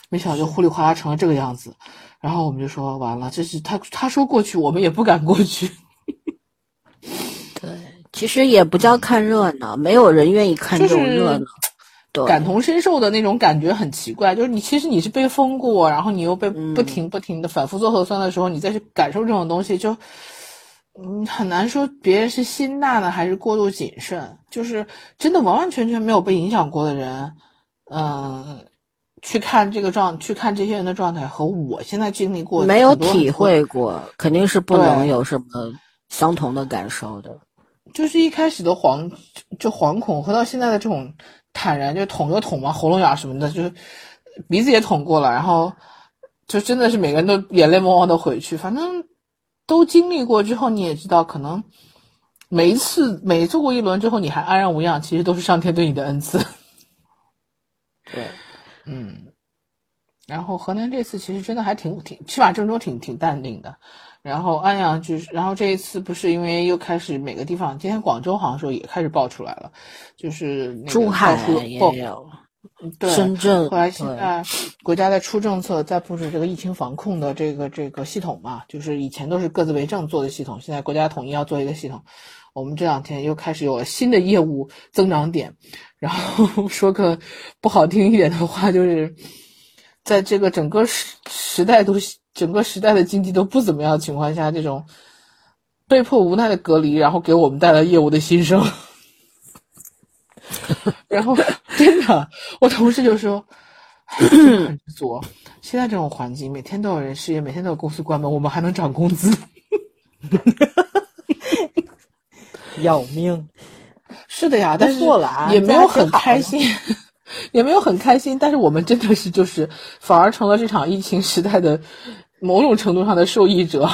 没想到就糊里哗啦成了这个样子，然后我们就说完了，这是他他说过去，我们也不敢过去。对，其实也不叫看热闹，没有人愿意看这种热闹。感同身受的那种感觉很奇怪，就是你其实你是被封过，然后你又被不停不停的反复做核酸的时候，你再去感受这种东西，就嗯很难说别人是心大呢还是过度谨慎，就是真的完完全全没有被影响过的人，嗯，去看这个状，去看这些人的状态和我现在经历过没有体会过，肯定是不能有什么相同的感受的，就是一开始的惶就惶恐和到现在的这种。坦然就捅就捅嘛，喉咙眼什么的，就是鼻子也捅过了，然后就真的是每个人都眼泪汪汪的回去。反正都经历过之后，你也知道，可能每一次每做过一轮之后，你还安然无恙，其实都是上天对你的恩赐。对，嗯。然后河南这次其实真的还挺挺，起码郑州挺挺淡定的。然后安阳就是，然后这一次不是因为又开始每个地方，今天广州好像说也开始爆出来了，就是珠海也有，对，深圳。后来现在国家在出政策，在布置这个疫情防控的这个这个系统嘛，就是以前都是各自为政做的系统，现在国家统一要做一个系统。我们这两天又开始有了新的业务增长点，然后 说个不好听一点的话，就是在这个整个时时代都。整个时代的经济都不怎么样的情况下，这种被迫无奈的隔离，然后给我们带来业务的新生。然后 真的，我同事就说，很执着。现在这种环境，每天都有人失业，每天都有公司关门，我们还能涨工资？要命！是的呀，但是也没有很开心，也没有很开心。但是我们真的是就是反而成了这场疫情时代的某种程度上的受益者。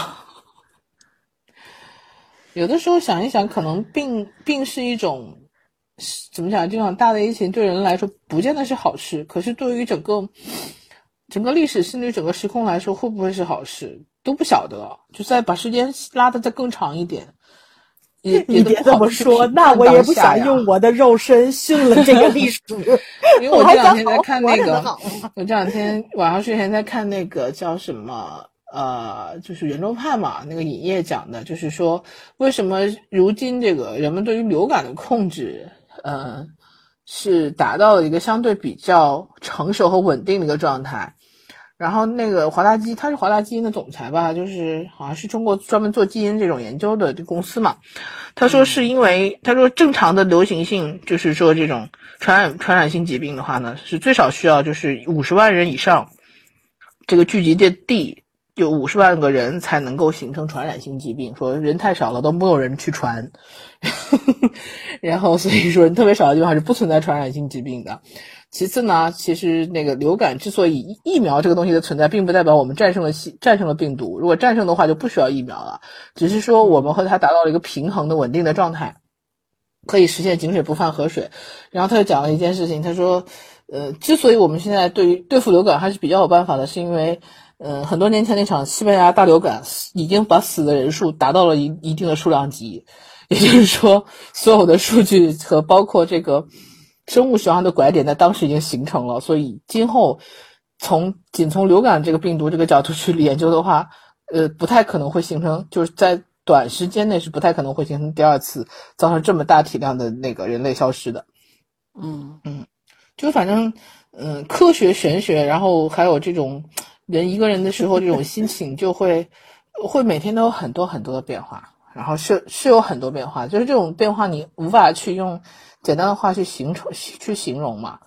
有的时候想一想，可能病病是一种怎么讲？这场大的疫情对人来说不见得是好事，可是对于整个整个历史甚至整个时空来说，会不会是好事都不晓得。就再把时间拉得再更长一点，你 别这么说，那我也不想用我的肉身殉了这个历史。因为我这两天在看那个我这两天晚上睡前在看那个叫什么呃，就是圆桌派嘛，那个影业讲的，就是说为什么如今这个人们对于流感的控制，呃，是达到了一个相对比较成熟和稳定的一个状态。然后那个华大基，他是华大基因的总裁吧，就是好像是中国专门做基因这种研究的公司嘛。他说是因为他说正常的流行性，就是说这种传染传染性疾病的话呢，是最少需要就是五十万人以上，这个聚集的地有五十万个人才能够形成传染性疾病。说人太少了都没有人去传，然后所以说人特别少的地方是不存在传染性疾病的。其次呢，其实那个流感之所以疫苗这个东西的存在，并不代表我们战胜了西战胜了病毒。如果战胜的话，就不需要疫苗了，只是说我们和它达到了一个平衡的稳定的状态，可以实现井水不犯河水。然后他就讲了一件事情，他说，呃，之所以我们现在对于对付流感还是比较有办法的，是因为，呃，很多年前那场西班牙大流感已经把死的人数达到了一一定的数量级，也就是说，所有的数据和包括这个生物学上的拐点在当时已经形成了，所以今后从仅从流感这个病毒这个角度去研究的话，呃，不太可能会形成，就是在短时间内是不太可能会形成第二次造成这么大体量的那个人类消失的。嗯嗯就反正，嗯，科学玄学，然后还有这种人一个人的时候，这种心情就会会每天都有很多很多的变化，然后是是有很多变化，就是这种变化你无法去用简单的话去形容去形容嘛。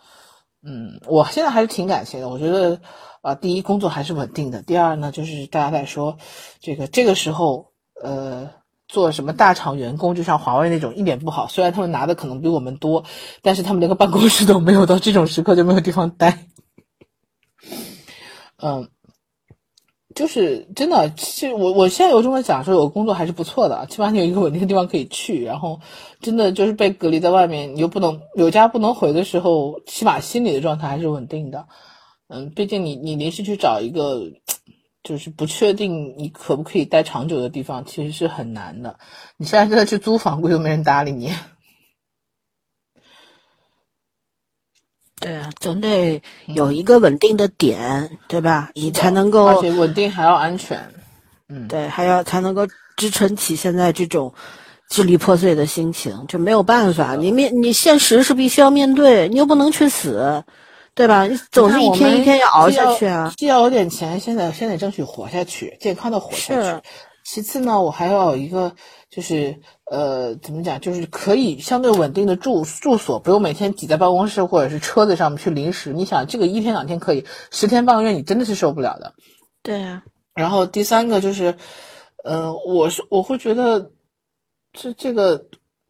嗯，我现在还是挺感谢的，我觉得，呃，第一工作还是稳定的，第二呢，就是大家在说这个这个时候，呃。做什么大厂员工，就像华为那种，一点不好。虽然他们拿的可能比我们多，但是他们连个办公室都没有，到这种时刻就没有地方待。嗯，就是真的，其实我我现在有这么讲说，我工作还是不错的，起码你有一个稳定的地方可以去。然后，真的就是被隔离在外面，你又不能有家不能回的时候，起码心理的状态还是稳定的。嗯，毕竟你你临时去找一个。就是不确定你可不可以待长久的地方，其实是很难的。你现在真的去租房，估计都没人搭理你。对啊，总得有一个稳定的点，对吧？你才能够而且稳定还要安全。嗯，对，还要才能够支撑起现在这种支离破碎的心情，就没有办法。你面你现实是必须要面对，你又不能去死，对吧？你总是一天一天要熬下去啊。既要有点钱，现在先得争取活下去，健康的活下去。其次呢，我还要有一个，就是呃，怎么讲，就是可以相对稳定的住住所，不用每天挤在办公室或者是车子上面去临时。你想，这个一天两天可以，十天半个月你真的是受不了的。对啊，然后第三个就是，呃，我是我会觉得，这这个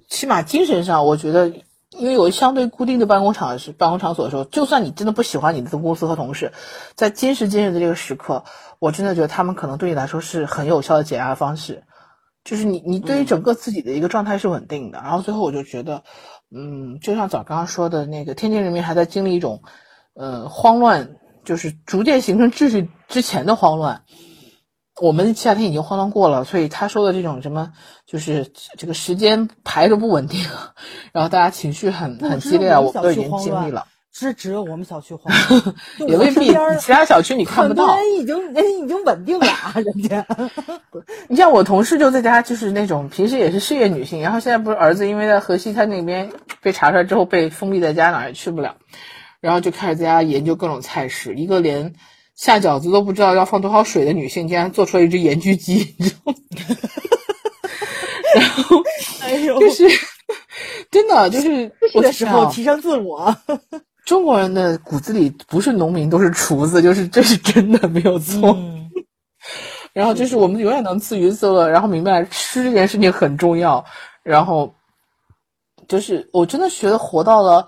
起码精神上，我觉得，因为有相对固定的办公场是办公场所的时候，就算你真的不喜欢你的公司和同事，在今时今日的这个时刻，我真的觉得他们可能对你来说是很有效的解压方式，就是你你对于整个自己的一个状态是稳定的。然后最后我就觉得，嗯，就像早刚刚说的那个，天津人民还在经历一种，呃，慌乱，就是逐渐形成秩序之前的慌乱。我们夏天已经慌乱过了，所以他说的这种什么，就是这个时间排着不稳定，然后大家情绪很很激烈啊，我们都已经经历了，是只有我们小区慌乱，就我也未必其他小区你看不到。人已经人已经稳定了啊，人家。你像我同事就在家，就是那种平时也是事业女性，然后现在不是儿子因为在河西他那边被查出来之后被封闭在家，哪儿也去不了，然后就开始在家研究各种菜式，一个连下饺子都不知道要放多少水的女性，竟然做出了一只盐焗鸡，你知道吗？然后，哎呦，就是真的就是我的时候提升自我。中国人的骨子里不是农民都是厨子，就是这是真的没有错。嗯然后就是我们永远能自娱自乐，然后明白吃这件事情很重要，然后就是我真的觉得活到了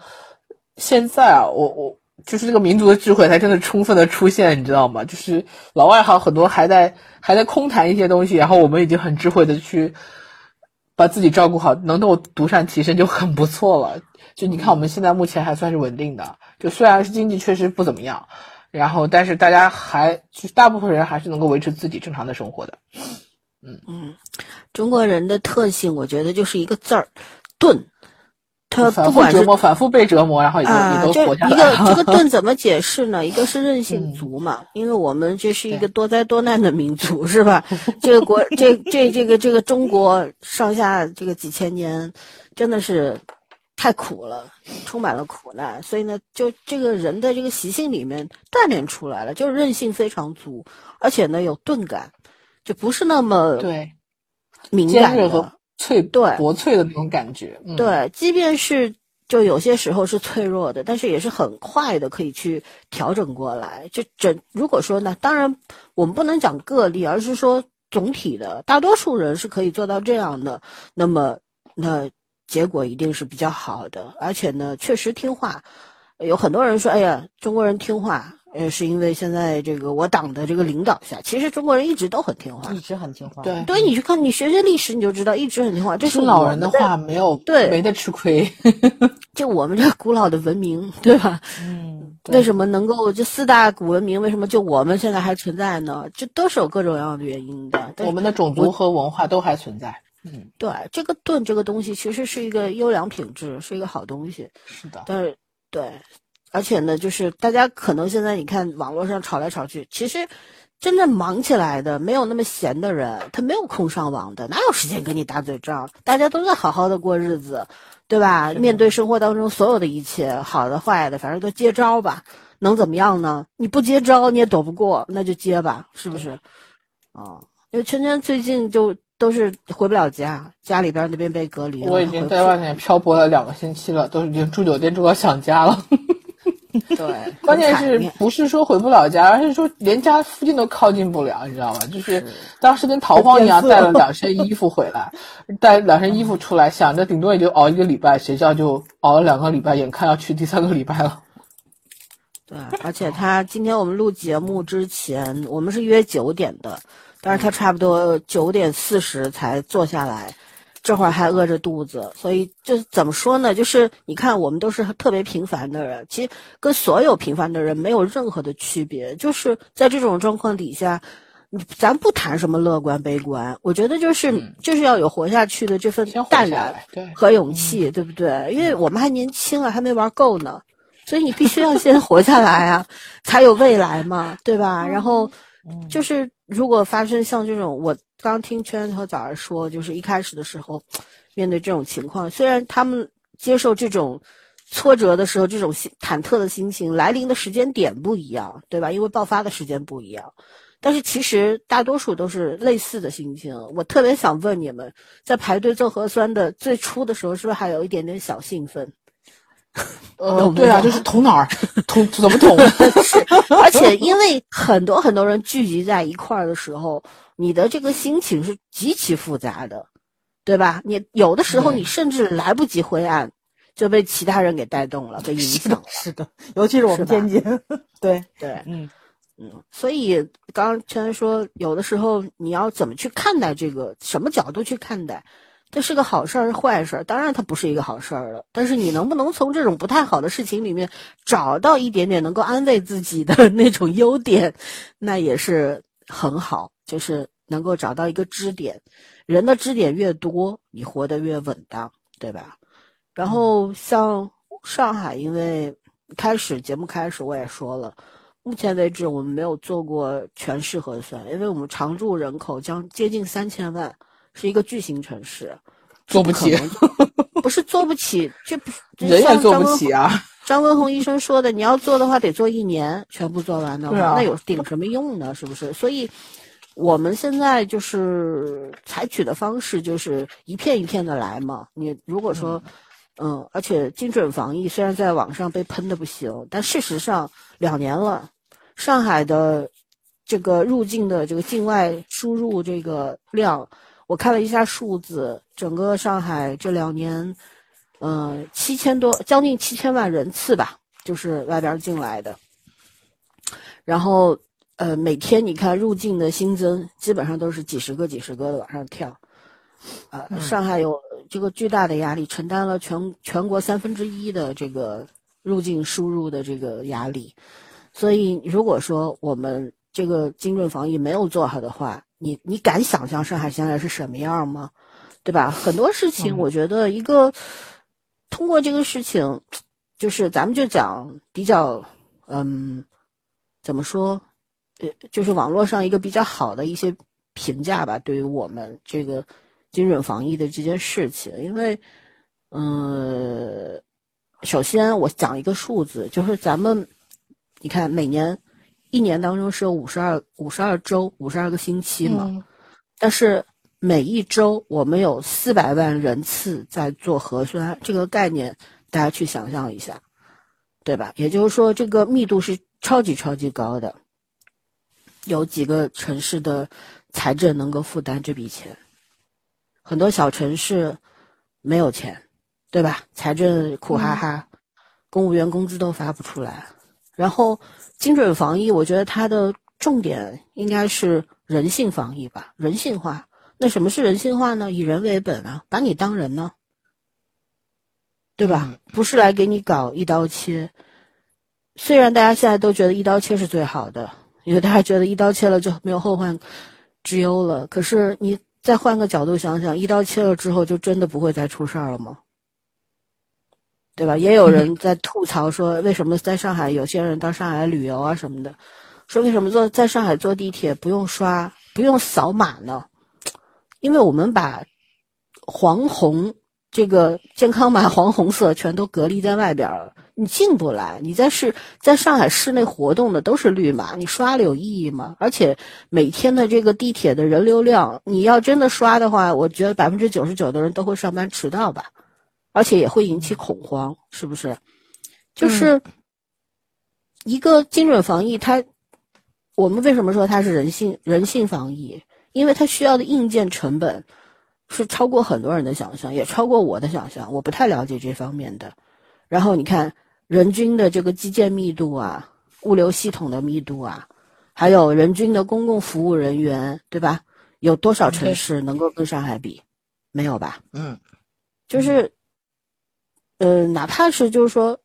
现在啊，我我就是这个民族的智慧才真的充分的出现，你知道吗？就是老外还有很多还在还在空谈一些东西，然后我们已经很智慧的去把自己照顾好，能够独善其身就很不错了。就你看我们现在目前还算是稳定的，就虽然是经济确实不怎么样。然后，但是大家还就是大部分人还是能够维持自己正常的生活的。嗯嗯，中国人的特性，我觉得就是一个字儿“钝”。他不管折磨，反复被折磨，然后也都、啊、也都活下来了一个这个“盾”怎么解释呢？一个是韧性足嘛，因为我们这是一个多灾多难的民族，是吧？这个国，这这这个这个中国上下这个几千年，真的是。太苦了，充满了苦难，所以呢，就这个人的这个习性里面锻炼出来了，就是韧性非常足，而且呢有钝感，就不是那么对敏感和脆对薄脆的那种感觉。嗯、对，即便是就有些时候是脆弱的，但是也是很快的可以去调整过来。就整如果说呢，当然我们不能讲个例，而是说总体的大多数人是可以做到这样的。那么那。结果一定是比较好的，而且呢，确实听话。有很多人说：“哎呀，中国人听话，呃，是因为现在这个我党的这个领导下，其实中国人一直都很听话，一直很听话。”对，对你去看，你学学历史，你就知道一直很听话。这是老人的话，没有对，没得吃亏。就我们这古老的文明，对吧？嗯，为什么能够这四大古文明，为什么就我们现在还存在呢？这都是有各种各样的原因的。我们的种族和文化都还存在。嗯，对，这个盾这个东西其实是一个优良品质，是一个好东西。是的，但是对，而且呢，就是大家可能现在你看网络上吵来吵去，其实真正忙起来的、没有那么闲的人，他没有空上网的，哪有时间跟你打嘴仗？大家都在好好的过日子，对吧？面对生活当中所有的一切，好的坏的，反正都接招吧。能怎么样呢？你不接招你也躲不过，那就接吧，是不是？啊，因为圈圈最近就。都是回不了家，家里边那边被隔离了。我已经在外面漂泊了两个星期了，都已经住酒店住到想家了。对，关键是不是说回不了家，而是说连家附近都靠近不了，你知道吗？就是当时跟逃荒一样，带了两身衣服回来，带两身衣服出来，想着顶多也就熬一个礼拜，谁知道就熬了两个礼拜，眼看要去第三个礼拜了。对，而且他今天我们录节目之前，我们是约九点的。但是他差不多九点四十才坐下来，这会儿还饿着肚子，所以就怎么说呢？就是你看，我们都是特别平凡的人，其实跟所有平凡的人没有任何的区别。就是在这种状况底下，咱不谈什么乐观悲观，我觉得就是就是要有活下去的这份淡然和勇气，对不对？因为我们还年轻啊，还没玩够呢，所以你必须要先活下来啊，才有未来嘛，对吧？然后就是。如果发生像这种，我刚听圈和早儿说，就是一开始的时候，面对这种情况，虽然他们接受这种挫折的时候，这种心忐忑的心情来临的时间点不一样，对吧？因为爆发的时间不一样，但是其实大多数都是类似的心情。我特别想问你们，在排队做核酸的最初的时候，是不是还有一点点小兴奋？呃，对啊，就是捅哪儿，捅怎么捅？是，而且因为很多很多人聚集在一块儿的时候，你的这个心情是极其复杂的，对吧？你有的时候你甚至来不及灰暗，就被其他人给带动了，被影响了。是的，尤其是我们天津，对对，嗯嗯。所以刚刚圈说，有的时候你要怎么去看待这个，什么角度去看待？这是个好事儿是坏事儿？当然，它不是一个好事儿了。但是，你能不能从这种不太好的事情里面找到一点点能够安慰自己的 那种优点，那也是很好。就是能够找到一个支点，人的支点越多，你活得越稳当，对吧？然后，像上海，因为开始节目开始我也说了，目前为止我们没有做过全市核酸，因为我们常住人口将接近三千万。是一个巨型城市，做不起，不是做不起，这人也做不起啊。张文宏医生说的，你要做的话得做一年，全部做完的话，那有顶什么用呢？是不是？所以，我们现在就是采取的方式就是一片一片的来嘛。你如果说，嗯，而且精准防疫虽然在网上被喷的不行，但事实上两年了，上海的这个入境的这个境外输入这个量，我看了一下数字，整个上海这两年，嗯，七千多，将近七千万人次吧，就是外边进来的，然后。呃，每天你看入境的新增，基本上都是几十个、几十个的往上跳，啊，上海有这个巨大的压力，承担了全全国三分之一的这个入境输入的这个压力，所以如果说我们这个精准防疫没有做好的话，你你敢想象上海现在是什么样吗？对吧？很多事情，我觉得一个通过这个事情，就是咱们就讲比较，嗯，怎么说？呃，就是网络上一个比较好的一些评价吧，对于我们这个精准防疫的这件事情，因为，嗯，首先我讲一个数字，就是咱们，你看每年一年当中是有五十二五十二周五十二个星期嘛，但是每一周我们有四百万人次在做核酸，这个概念大家去想象一下，对吧？也就是说，这个密度是超级超级高的。有几个城市的财政能够负担这笔钱？很多小城市没有钱，对吧？财政苦哈哈，公务员工资都发不出来。然后精准防疫，我觉得它的重点应该是人性防疫吧，人性化。那什么是人性化呢？以人为本啊，把你当人呢，对吧？不是来给你搞一刀切。虽然大家现在都觉得一刀切是最好的。因为大家觉得一刀切了就没有后患之忧了，可是你再换个角度想想，一刀切了之后就真的不会再出事儿了吗？对吧？也有人在吐槽说，为什么在上海有些人到上海旅游啊什么的，说为什么坐在上海坐地铁不用刷不用扫码呢？因为我们把黄红这个健康码黄红色全都隔离在外边了。你进不来，你在市在上海市内活动的都是绿码，你刷了有意义吗？而且每天的这个地铁的人流量，你要真的刷的话，我觉得百分之九十九的人都会上班迟到吧，而且也会引起恐慌，是不是？就是一个精准防疫，它我们为什么说它是人性人性防疫？因为它需要的硬件成本是超过很多人的想象，也超过我的想象，我不太了解这方面的。然后你看。人均的这个基建密度啊，物流系统的密度啊，还有人均的公共服务人员，对吧？有多少城市能够跟上海比？没有吧？嗯，就是，呃，哪怕是就是说，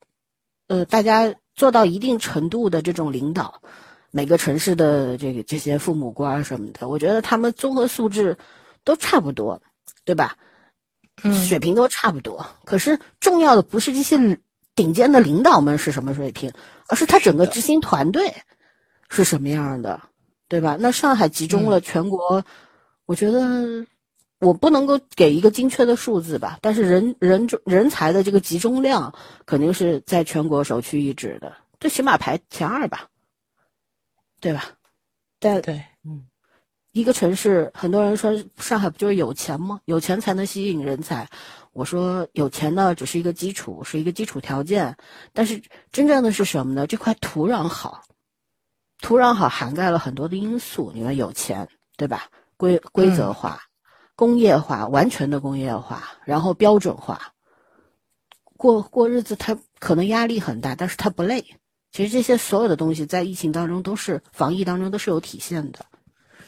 呃，大家做到一定程度的这种领导，每个城市的这个这些父母官什么的，我觉得他们综合素质都差不多，对吧？嗯，水平都差不多。可是重要的不是这些。顶尖的领导们是什么水平，而是他整个执行团队是什么样的，对吧？那上海集中了全国，我觉得我不能够给一个精确的数字吧，但是人人人才的这个集中量肯定是在全国首屈一指的，最起码排前二吧，对吧？对对，嗯，一个城市，很多人说上海不就是有钱吗？有钱才能吸引人才。我说有钱呢，只是一个基础，是一个基础条件，但是真正的是什么呢？这块土壤好，土壤好涵盖了很多的因素。你们有钱，对吧？规规则化、工业化，完全的工业化，然后标准化，过过日子，他可能压力很大，但是他不累。其实这些所有的东西在疫情当中都是防疫当中都是有体现的。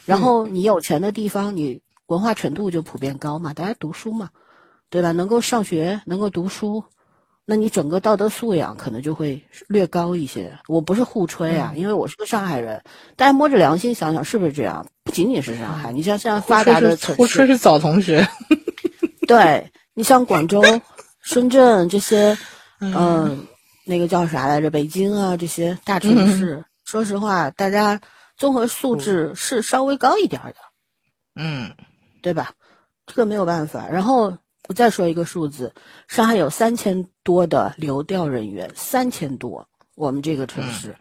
然后你有钱的地方，你文化程度就普遍高嘛，大家读书嘛。对吧？能够上学，能够读书，那你整个道德素养可能就会略高一些。我不是互吹啊，因为我是个上海人，大家摸着良心想想，是不是这样？不仅仅是上海，你像现在发达的城市，互吹是早同学。对你像广州、深圳这些，嗯，那个叫啥来着？北京啊这些大城市，说实话，大家综合素质是稍微高一点的。嗯，对吧？这个没有办法。然后。我再说一个数字，上海有三千多的流调人员，三千多，我们这个城市。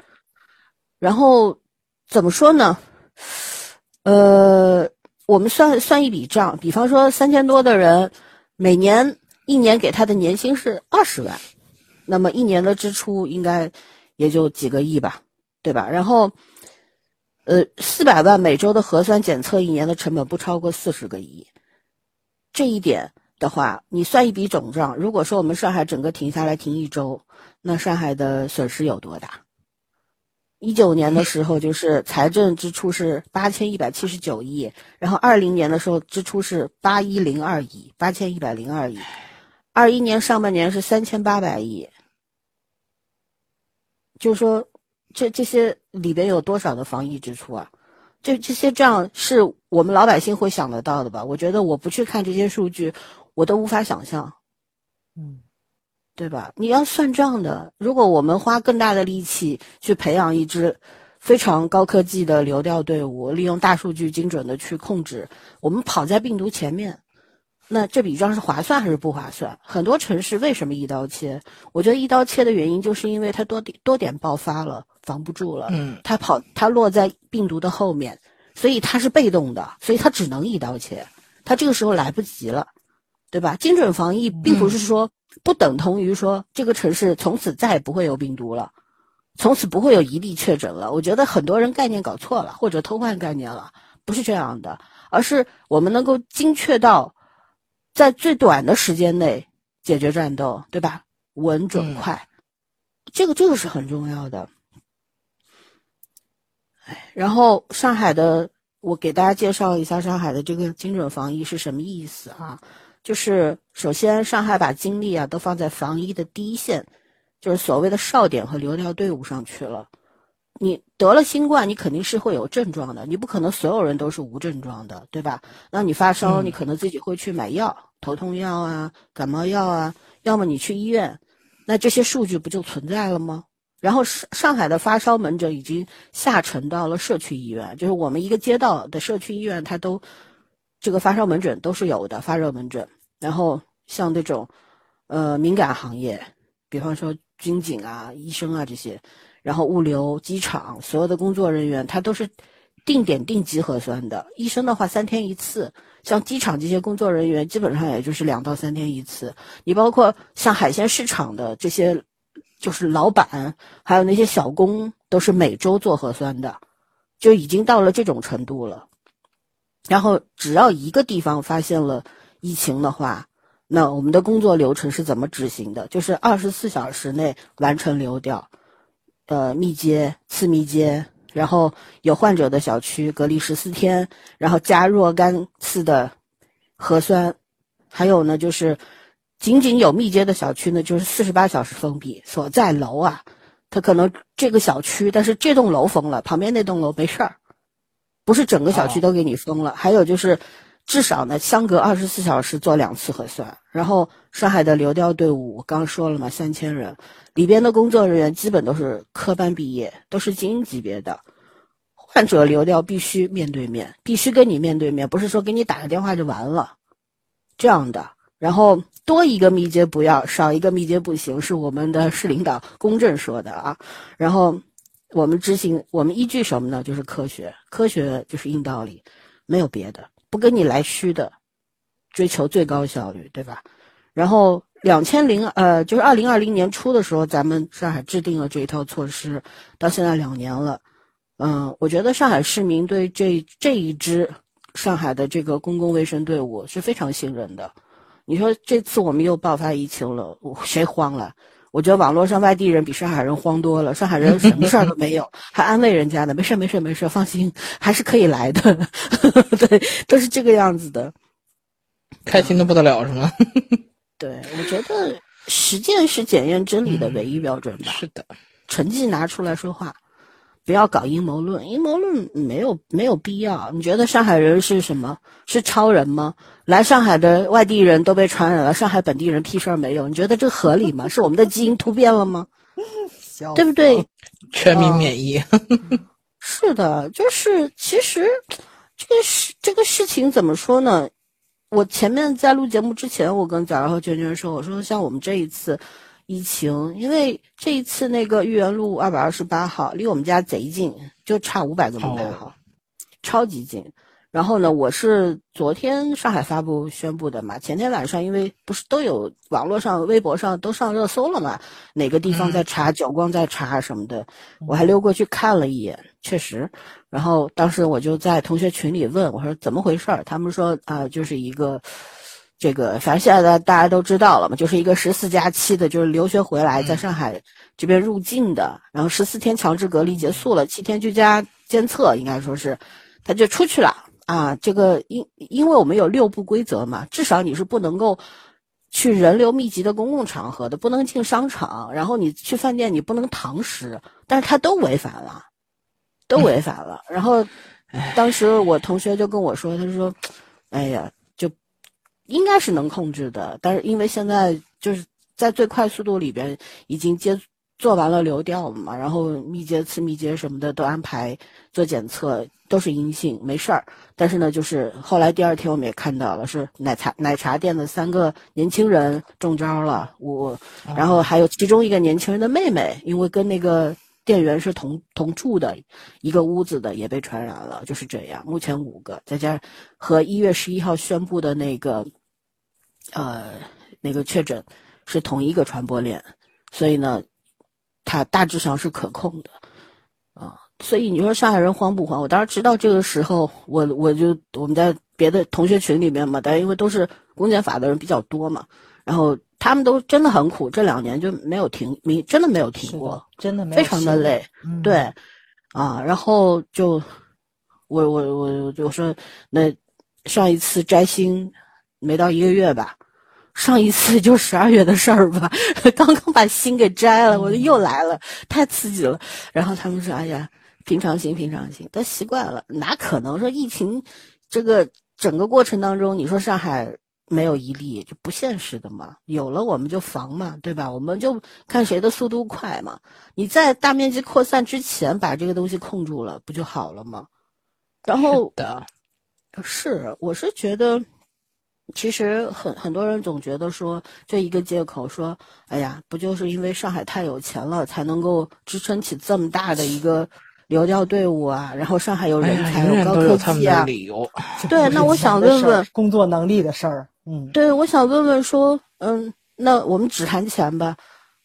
然后怎么说呢？呃，我们算算一笔账，比方说三千多的人，每年一年给他的年薪是二十万，那么一年的支出应该也就几个亿吧，对吧？然后，呃，四百万每周的核酸检测，一年的成本不超过四十个亿，这一点。的话，你算一笔总账。如果说我们上海整个停下来停一周，那上海的损失有多大？一九年的时候就是财政支出是八千一百七十九亿，然后二零年的时候支出是八一零二亿，八千一百零二亿，二一年上半年是三千八百亿。就是说，这这些里边有多少的防疫支出啊？这这些账是我们老百姓会想得到的吧？我觉得我不去看这些数据。我都无法想象，嗯，对吧？你要算账的。如果我们花更大的力气去培养一支非常高科技的流调队伍，利用大数据精准的去控制，我们跑在病毒前面，那这笔账是划算还是不划算？很多城市为什么一刀切？我觉得一刀切的原因就是因为它多点多点爆发了，防不住了，嗯，它跑它落在病毒的后面，所以它是被动的，所以它只能一刀切，它这个时候来不及了。对吧？精准防疫并不是说不等同于说这个城市从此再也不会有病毒了，从此不会有一例确诊了。我觉得很多人概念搞错了，或者偷换概念了，不是这样的，而是我们能够精确到在最短的时间内解决战斗，对吧？稳准快，这个这个是很重要的。哎，然后上海的，我给大家介绍一下上海的这个精准防疫是什么意思啊？就是首先，上海把精力啊都放在防疫的第一线，就是所谓的哨点和流调队伍上去了。你得了新冠，你肯定是会有症状的，你不可能所有人都是无症状的，对吧？那你发烧，你可能自己会去买药，头痛药啊、感冒药啊，要么你去医院，那这些数据不就存在了吗？然后上上海的发烧门诊已经下沉到了社区医院，就是我们一个街道的社区医院，它都这个发烧门诊都是有的，发热门诊。然后像那种，呃，敏感行业，比方说军警啊、医生啊这些，然后物流、机场所有的工作人员，他都是定点定级核酸的。医生的话三天一次，像机场这些工作人员，基本上也就是两到三天一次。你包括像海鲜市场的这些，就是老板，还有那些小工，都是每周做核酸的，就已经到了这种程度了。然后只要一个地方发现了。疫情的话，那我们的工作流程是怎么执行的？就是二十四小时内完成流调，呃，密接、次密接，然后有患者的小区隔离十四天，然后加若干次的核酸，还有呢，就是仅仅有密接的小区呢，就是四十八小时封闭。所在楼啊，它可能这个小区，但是这栋楼封了，旁边那栋楼没事儿，不是整个小区都给你封了。还有就是。至少呢，相隔二十四小时做两次核酸。然后上海的流调队伍，我刚说了嘛，三千人，里边的工作人员基本都是科班毕业，都是精英级别的。患者流调必须面对面，必须跟你面对面，不是说给你打个电话就完了，这样的。然后多一个密接不要，少一个密接不行，是我们的市领导公正说的啊。然后我们执行，我们依据什么呢？就是科学，科学就是硬道理，没有别的。不跟你来虚的，追求最高效率，对吧？然后两千零呃，就是二零二零年初的时候，咱们上海制定了这一套措施，到现在两年了。嗯，我觉得上海市民对这这一支上海的这个公共卫生队伍是非常信任的。你说这次我们又爆发疫情了，谁慌了？我觉得网络上外地人比上海人慌多了，上海人什么事儿都没有，还安慰人家呢，没事没事没事，放心，还是可以来的，对，都是这个样子的，开心的不得了是吗？对，我觉得实践是检验真理的唯一标准吧。是的，成绩拿出来说话。不要搞阴谋论，阴谋论没有没有必要。你觉得上海人是什么？是超人吗？来上海的外地人都被传染了，上海本地人屁事儿没有？你觉得这合理吗？是我们的基因突变了吗？对不对？全民免疫。是的，就是其实这个事这个事情怎么说呢？我前面在录节目之前，我跟贾然和娟娟说，我说像我们这一次。疫情，因为这一次那个豫园路二百二十八号离我们家贼近，就差五百个门牌号，超级近。然后呢，我是昨天上海发布宣布的嘛，前天晚上因为不是都有网络上、微博上都上热搜了嘛，哪个地方在查，九光在查什么的，我还溜过去看了一眼，确实。然后当时我就在同学群里问我说怎么回事儿，他们说啊，就是一个这个，反正现在大家都知道了嘛，就是一个十四加七的，就是留学回来在上海这边入境的，然后十四天强制隔离结束了，七天居家监测，应该说是他就出去了。啊，这个因因为我们有六不规则嘛，至少你是不能够去人流密集的公共场合的，不能进商场，然后你去饭店你不能堂食，但是他都违反了，都违反了。然后当时我同学就跟我说，他说：“哎呀，就应该是能控制的，但是因为现在就是在最快速度里边已经接。”做完了流调嘛，然后密接、次密接什么的都安排做检测，都是阴性，没事儿。但是呢，就是后来第二天我们也看到了，是奶茶奶茶店的三个年轻人中招了，我，然后还有其中一个年轻人的妹妹，因为跟那个店员是同同住的一个屋子的，也被传染了，就是这样。目前五个，再加上和一月十一号宣布的那个，呃，那个确诊是同一个传播链，所以呢。它大致上是可控的，啊，所以你说上海人慌不慌？我当时知道这个时候，我我就我们在别的同学群里面嘛，大家因为都是公检法的人比较多嘛，然后他们都真的很苦，这两年就没有停，没真的没有停过，真的没非常的累，对，啊，然后就我我我我说那上一次摘星没到一个月吧。上一次就十二月的事儿吧，刚刚把星给摘了，我就又来了，太刺激了。然后他们说：“哎呀，平常心，平常心，都习惯了，哪可能说疫情这个整个过程当中，你说上海没有一例就不现实的嘛？有了我们就防嘛，对吧？我们就看谁的速度快嘛。你在大面积扩散之前把这个东西控住了，不就好了吗？然后的，是，我是觉得。”其实很很多人总觉得说这一个借口说，哎呀，不就是因为上海太有钱了，才能够支撑起这么大的一个流调队伍啊？然后上海有人才，有高科技啊。理由。对，那我想问问，工作能力的事儿。嗯，对，我想问问说，嗯，那我们只谈钱吧，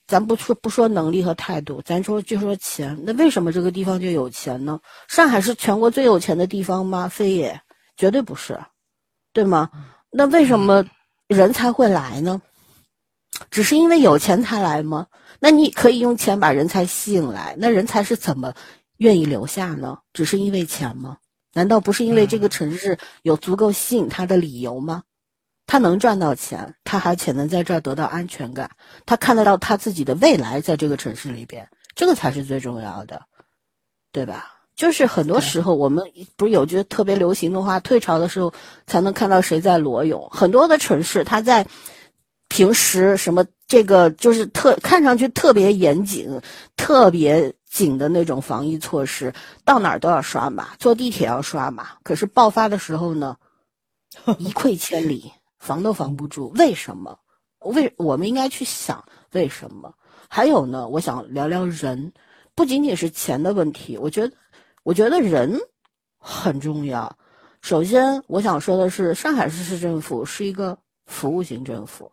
咱不说不说能力和态度，咱说就说钱。那为什么这个地方就有钱呢？上海是全国最有钱的地方吗？非也，绝对不是，对吗？那为什么人才会来呢？只是因为有钱才来吗？那你可以用钱把人才吸引来，那人才是怎么愿意留下呢？只是因为钱吗？难道不是因为这个城市有足够吸引他的理由吗？他能赚到钱，他还且能在这儿得到安全感，他看得到他自己的未来在这个城市里边，这个才是最重要的，对吧？就是很多时候，我们不是有句特别流行的话，退潮的时候才能看到谁在裸泳。很多的城市，它在平时什么这个就是特看上去特别严谨、特别紧的那种防疫措施，到哪儿都要刷码，坐地铁要刷码。可是爆发的时候呢，一溃千里，防都防不住。为什么？为我们应该去想为什么？还有呢，我想聊聊人，不仅仅是钱的问题，我觉得。我觉得人很重要。首先，我想说的是，上海市市政府是一个服务型政府，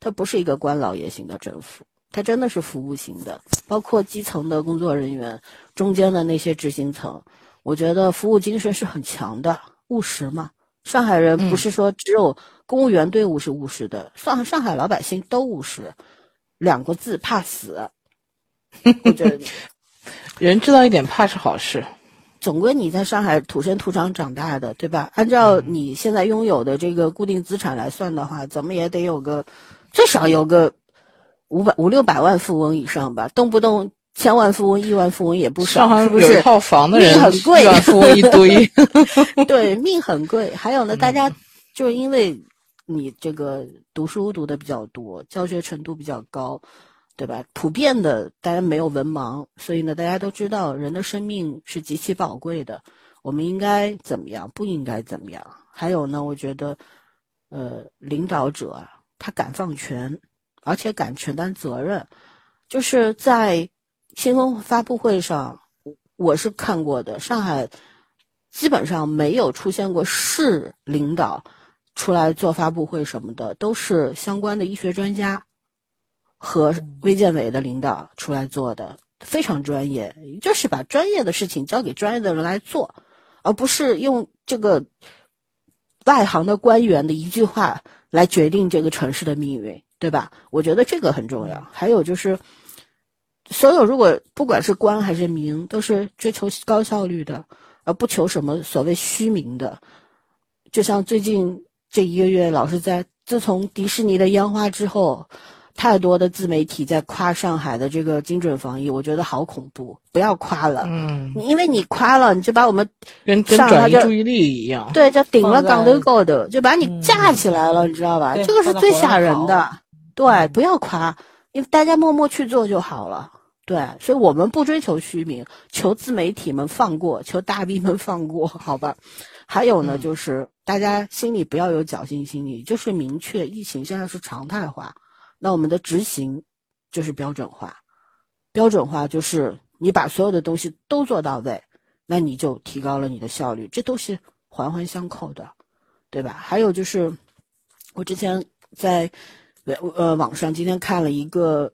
它不是一个官老爷型的政府，它真的是服务型的。包括基层的工作人员，中间的那些执行层，我觉得服务精神是很强的，务实嘛。上海人不是说只有公务员队伍是务实的，上上海老百姓都务实，两个字怕死。我觉得人知道一点怕是好事。总归你在上海土生土长长大的，对吧？按照你现在拥有的这个固定资产来算的话，怎么也得有个最少有个五百五六百万富翁以上吧，动不动千万富翁、亿万富翁也不少，是不是？有套房的人命很贵，亿万富翁一堆。对，命很贵。还有呢，大家就是因为你这个读书读的比较多，教学程度比较高。对吧？普遍的，大家没有文盲，所以呢，大家都知道人的生命是极其宝贵的。我们应该怎么样？不应该怎么样？还有呢，我觉得，呃，领导者，他敢放权，而且敢承担责任。就是在新闻发布会上，我是看过的。上海基本上没有出现过市领导出来做发布会什么的，都是相关的医学专家和卫健委的领导出来做的，非常专业，就是把专业的事情交给专业的人来做，而不是用这个外行的官员的一句话来决定这个城市的命运，对吧？我觉得这个很重要。还有就是，所有如果不管是官还是民，都是追求高效率的。而不求什么所谓虚名的，就像最近这一个月，老是在自从迪士尼的烟花之后，太多的自媒体在夸上海的这个精准防疫，我觉得好恐怖，不要夸了。嗯，因为你夸了，你就把我们跟转移注意力一样。对，就顶了放在港都够的，就把你架起来了，你知道吧？这个是最吓人的。对，不要夸，因为大家默默去做就好了。对，所以我们不追求虚名，求自媒体们放过，求大 V 们放过，好吧？还有呢，就是大家心里不要有侥幸心理，就是明确疫情现在是常态化，那我们的执行就是标准化，标准化就是你把所有的东西都做到位，那你就提高了你的效率，这都是环环相扣的，对吧？还有就是，我之前在呃网上今天看了一个。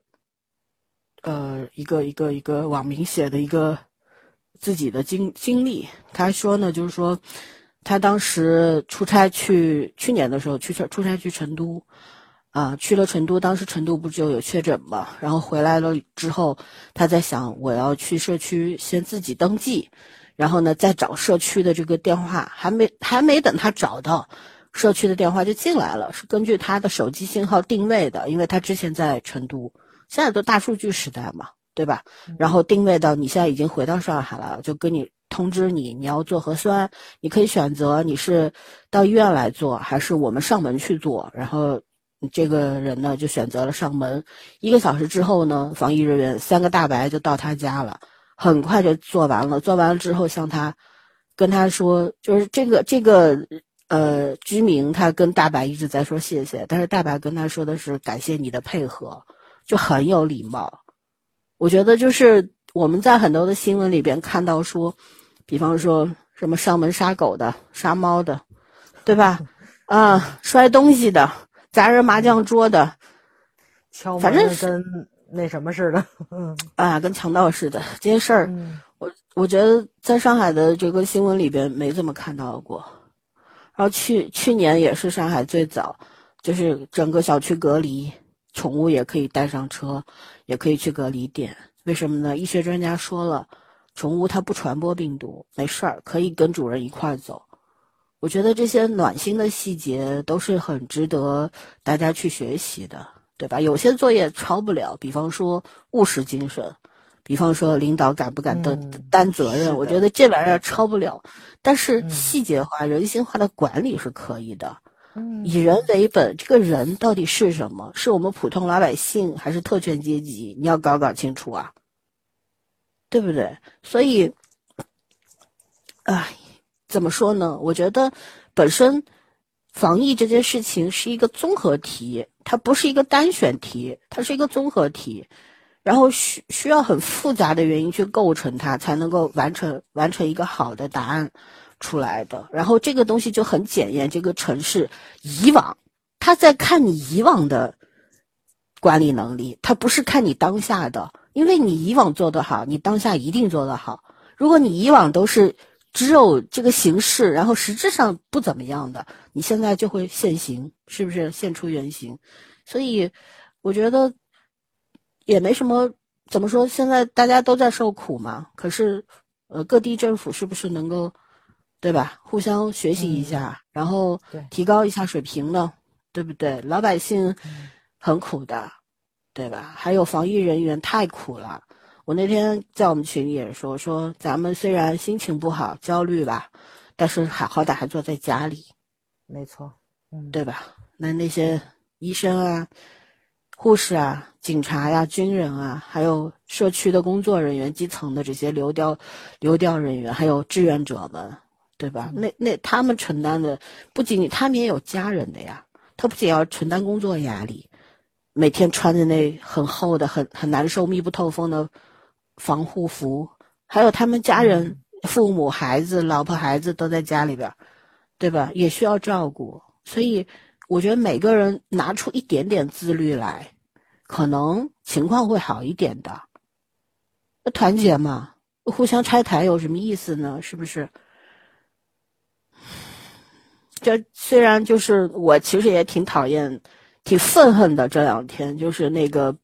呃，一个一个一个网民写的一个自己的经经历，他说呢，就是说他当时出差去去年的时候去出差去成都，啊，去了成都，当时成都不就有确诊嘛，然后回来了之后，他在想我要去社区先自己登记，然后呢再找社区的这个电话，还没还没等他找到社区的电话就进来了，是根据他的手机信号定位的，因为他之前在成都。现在都大数据时代嘛，对吧？然后定位到你现在已经回到上海了，就跟你通知你你要做核酸，你可以选择你是到医院来做，还是我们上门去做。然后这个人呢就选择了上门。一个小时之后呢，防疫人员三个大白就到他家了，很快就做完了。做完了之后向他跟他说，就是这个这个呃居民，他跟大白一直在说谢谢，但是大白跟他说的是感谢你的配合。就很有礼貌，我觉得就是我们在很多的新闻里边看到说，比方说什么上门杀狗的、杀猫的，对吧？啊，摔东西的、砸人麻将桌的，反正跟那什么似的，嗯啊，跟强盗似的这些事儿，我我觉得在上海的这个新闻里边没怎么看到过。然后去去年也是上海最早，就是整个小区隔离。宠物也可以带上车，也可以去隔离点。为什么呢？医学专家说了，宠物它不传播病毒，没事儿，可以跟主人一块儿走。我觉得这些暖心的细节都是很值得大家去学习的，对吧？有些作业抄不了，比方说务实精神，比方说领导敢不敢担担责任，我觉得这玩意儿抄不了。但是细节化、人性化的管理是可以的。以人为本，这个人到底是什么？是我们普通老百姓，还是特权阶级？你要搞搞清楚啊，对不对？所以，哎，怎么说呢？我觉得本身防疫这件事情是一个综合题，它不是一个单选题，它是一个综合题，然后需需要很复杂的原因去构成它，才能够完成完成一个好的答案。出来的，然后这个东西就很检验这个城市以往，他在看你以往的管理能力，他不是看你当下的，因为你以往做得好，你当下一定做得好。如果你以往都是只有这个形式，然后实质上不怎么样的，你现在就会现形，是不是现出原形？所以我觉得也没什么，怎么说？现在大家都在受苦嘛，可是呃，各地政府是不是能够？对吧？互相学习一下，然后提高一下水平呢，对不对？老百姓很苦的，对吧？还有防疫人员太苦了。我那天在我们群里也说，说咱们虽然心情不好、焦虑吧，但是还好歹还坐在家里，没错，嗯，对吧？那那些医生啊、护士啊、警察呀、军人啊，还有社区的工作人员、基层的这些流调、流调人员，还有志愿者们。对吧？那那他们承担的不仅仅，他们也有家人的呀。他不仅要承担工作压力，每天穿着那很厚的、很很难受、密不透风的防护服，还有他们家人父母、孩子、老婆、孩子都在家里边儿，对吧？也需要照顾，所以我觉得每个人拿出一点点自律来，可能情况会好一点的。那团结嘛，互相拆台有什么意思呢？是不是？这虽然就是我其实也挺讨厌、挺愤恨的。这两天就是那个，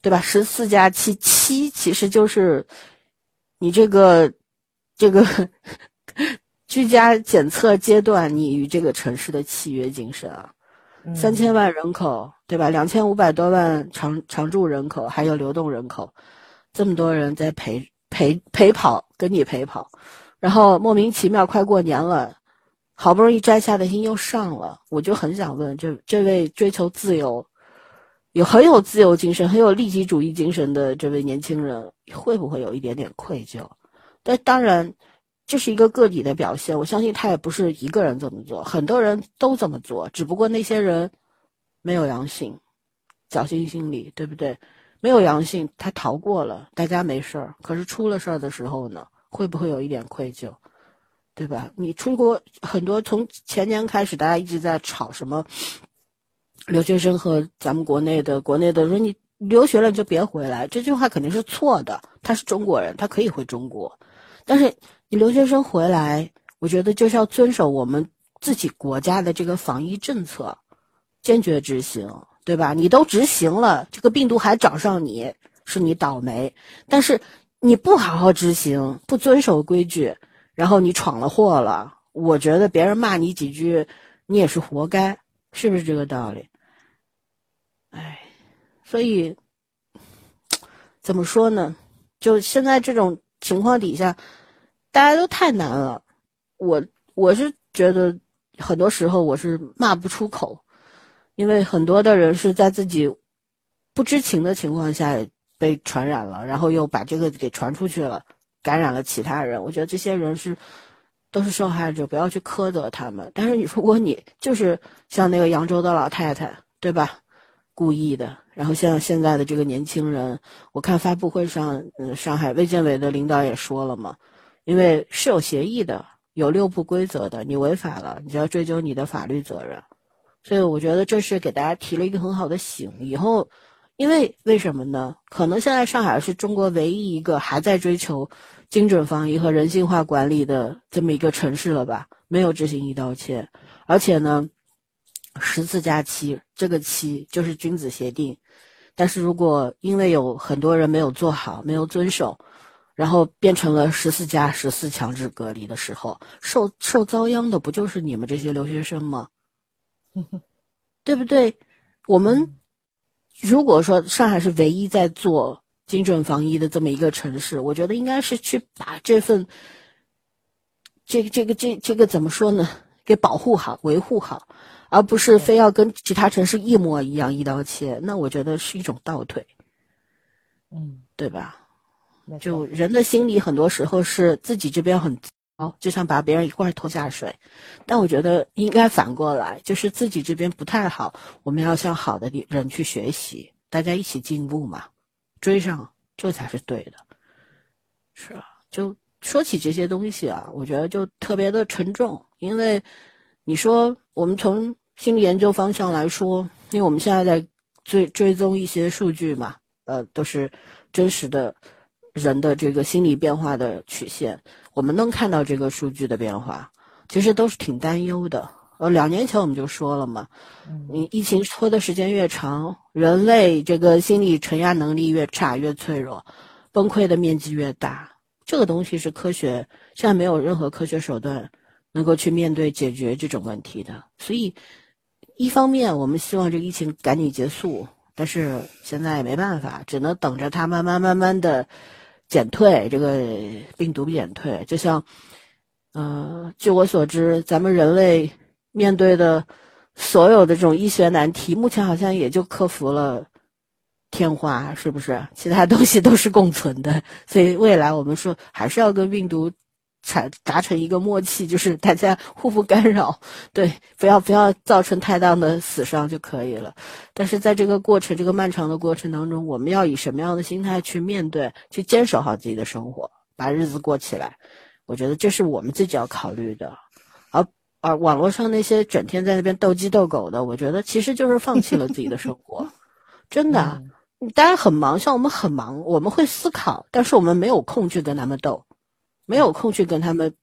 对吧？十四加七，七其实就是你这个这个居家检测阶段，你与这个城市的契约精神啊。三千万人口，对吧？两千五百多万常常住人口，还有流动人口，这么多人在陪陪陪跑，跟你陪跑，然后莫名其妙快过年了。好不容易摘下的心又上了，我就很想问这这位追求自由、有很有自由精神、很有利己主义精神的这位年轻人，会不会有一点点愧疚？但当然，这是一个个体的表现，我相信他也不是一个人这么做，很多人都这么做，只不过那些人没有阳性，侥幸心理，对不对？没有阳性，他逃过了，大家没事儿。可是出了事儿的时候呢，会不会有一点愧疚？对吧？你出国很多，从前年开始，大家一直在吵什么留学生和咱们国内的国内的说你留学了你就别回来，这句话肯定是错的。他是中国人，他可以回中国，但是你留学生回来，我觉得就是要遵守我们自己国家的这个防疫政策，坚决执行，对吧？你都执行了，这个病毒还找上你，是你倒霉。但是你不好好执行，不遵守规矩。然后你闯了祸了，我觉得别人骂你几句，你也是活该，是不是这个道理？哎，所以怎么说呢？就现在这种情况底下，大家都太难了。我我是觉得很多时候我是骂不出口，因为很多的人是在自己不知情的情况下被传染了，然后又把这个给传出去了。感染了其他人，我觉得这些人是都是受害者，不要去苛责他们。但是你 如果你就是像那个扬州的老太太，对吧？故意的，然后像现在的这个年轻人，我看发布会上，嗯，上海卫健委的领导也说了嘛，因为是有协议的，有六不规则的，你违法了，你就要追究你的法律责任。所以我觉得这是给大家提了一个很好的醒，以后。因为为什么呢？可能现在上海是中国唯一一个还在追求精准防疫和人性化管理的这么一个城市了吧？没有执行一刀切，而且呢，十四加七这个七就是君子协定，但是如果因为有很多人没有做好、没有遵守，然后变成了十四加十四强制隔离的时候，受受遭殃的不就是你们这些留学生吗？对不对？我们。如果说上海是唯一在做精准防疫的这么一个城市，我觉得应该是去把这份，这个这个这这个怎么说呢？给保护好、维护好，而不是非要跟其他城市一模一样一刀切。那我觉得是一种倒退，嗯，对吧？就人的心理很多时候是自己这边很。糟，就想把别人一块拖下水，但我觉得应该反过来，就是自己这边不太好，我们要向好的人去学习，大家一起进步嘛，追上这才是对的。是啊，就说起这些东西啊，我觉得就特别的沉重，因为你说我们从心理研究方向来说，因为我们现在在追追踪一些数据嘛，呃，都是真实的人的这个心理变化的曲线。我们能看到这个数据的变化，其实都是挺担忧的。呃，两年前我们就说了嘛，你疫情拖的时间越长，人类这个心理承压能力越差，越脆弱，崩溃的面积越大。这个东西是科学，现在没有任何科学手段能够去面对解决这种问题的。所以，一方面我们希望这个疫情赶紧结束，但是现在也没办法，只能等着它慢慢慢慢的。减退，这个病毒减退，就像，呃，据我所知，咱们人类面对的所有的这种医学难题，目前好像也就克服了天花，是不是？其他东西都是共存的，所以未来我们说还是要跟病毒。才达成一个默契，就是大家互不干扰，对，不要不要造成太大的死伤就可以了。但是在这个过程，这个漫长的过程当中，我们要以什么样的心态去面对，去坚守好自己的生活，把日子过起来。我觉得这是我们自己要考虑的。而而网络上那些整天在那边斗鸡斗狗的，我觉得其实就是放弃了自己的生活，真的。大家很忙，像我们很忙，我们会思考，但是我们没有空去跟他们斗，没有空去跟他们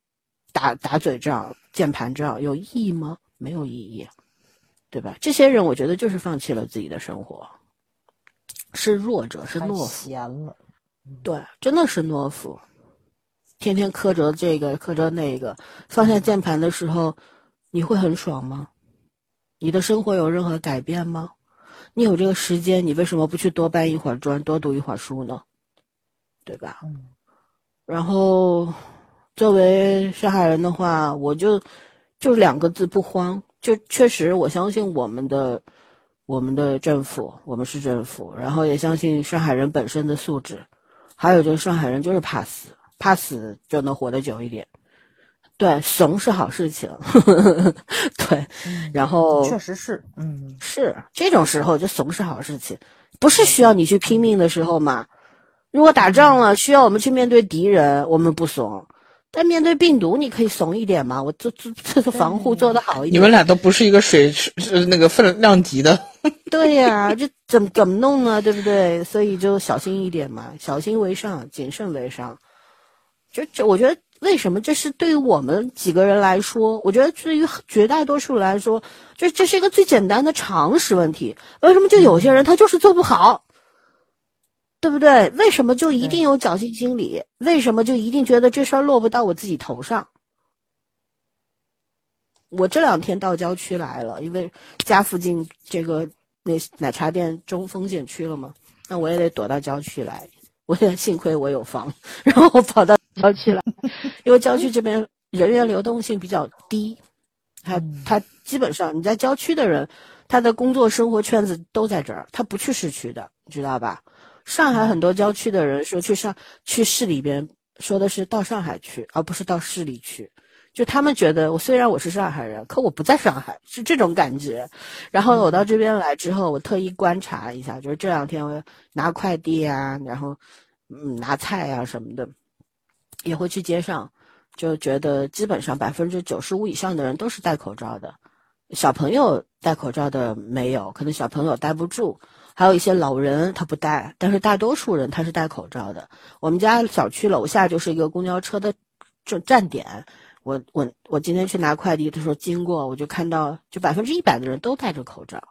打打嘴仗、键盘仗，有意义吗？没有意义，对吧？这些人我觉得就是放弃了自己的生活，是弱者，是懦夫。闲了，对，真的是懦夫。天天磕着这个，磕着那个，放下键盘的时候，你会很爽吗？你的生活有任何改变吗？你有这个时间，你为什么不去多搬一会儿砖，多读一会儿书呢？对吧？嗯。然后，作为上海人的话，我就。就两个字不慌，就确实我相信我们的我们的政府，我们市政府，然后也相信上海人本身的素质，还有就是上海人就是怕死，怕死就能活得久一点。对，怂是好事情，对，然后确实是，嗯，是这种时候就怂是好事情，不是需要你去拼命的时候嘛？如果打仗了，需要我们去面对敌人，我们不怂。但面对病毒，你可以怂一点嘛？我做做这个防护做得好一点。你们俩都不是一个水是那个分量级的。对呀，这怎么怎么弄呢？对不对？所以就小心一点嘛，小心为上，谨慎为上。就这，我觉得为什么这是对于我们几个人来说，我觉得对于绝大多数来说，这这是一个最简单的常识问题。为什么就有些人他就是做不好？对不对？为什么就一定有侥幸心理？为什么就一定觉得这事儿落不到我自己头上？我这两天到郊区来了，因为家附近这个那奶茶店中风险区了嘛，那我也得躲到郊区来。我也幸亏我有房，然后我跑到郊区了，因为郊区这边人员流动性比较低，他他基本上你在郊区的人，他的工作生活圈子都在这儿，他不去市区的，你知道吧？上海很多郊区的人说去上去市里边，说的是到上海去，而不是到市里去。就他们觉得，我虽然我是上海人，可我不在上海，是这种感觉。然后我到这边来之后，我特意观察一下，就是这两天我拿快递啊，然后嗯拿菜啊什么的，也会去街上，就觉得基本上百分之九十五以上的人都是戴口罩的，小朋友戴口罩的没有，可能小朋友戴不住。还有一些老人他不戴，但是大多数人他是戴口罩的。我们家小区楼下就是一个公交车的这站点，我我我今天去拿快递的时候经过，我就看到就百分之一百的人都戴着口罩。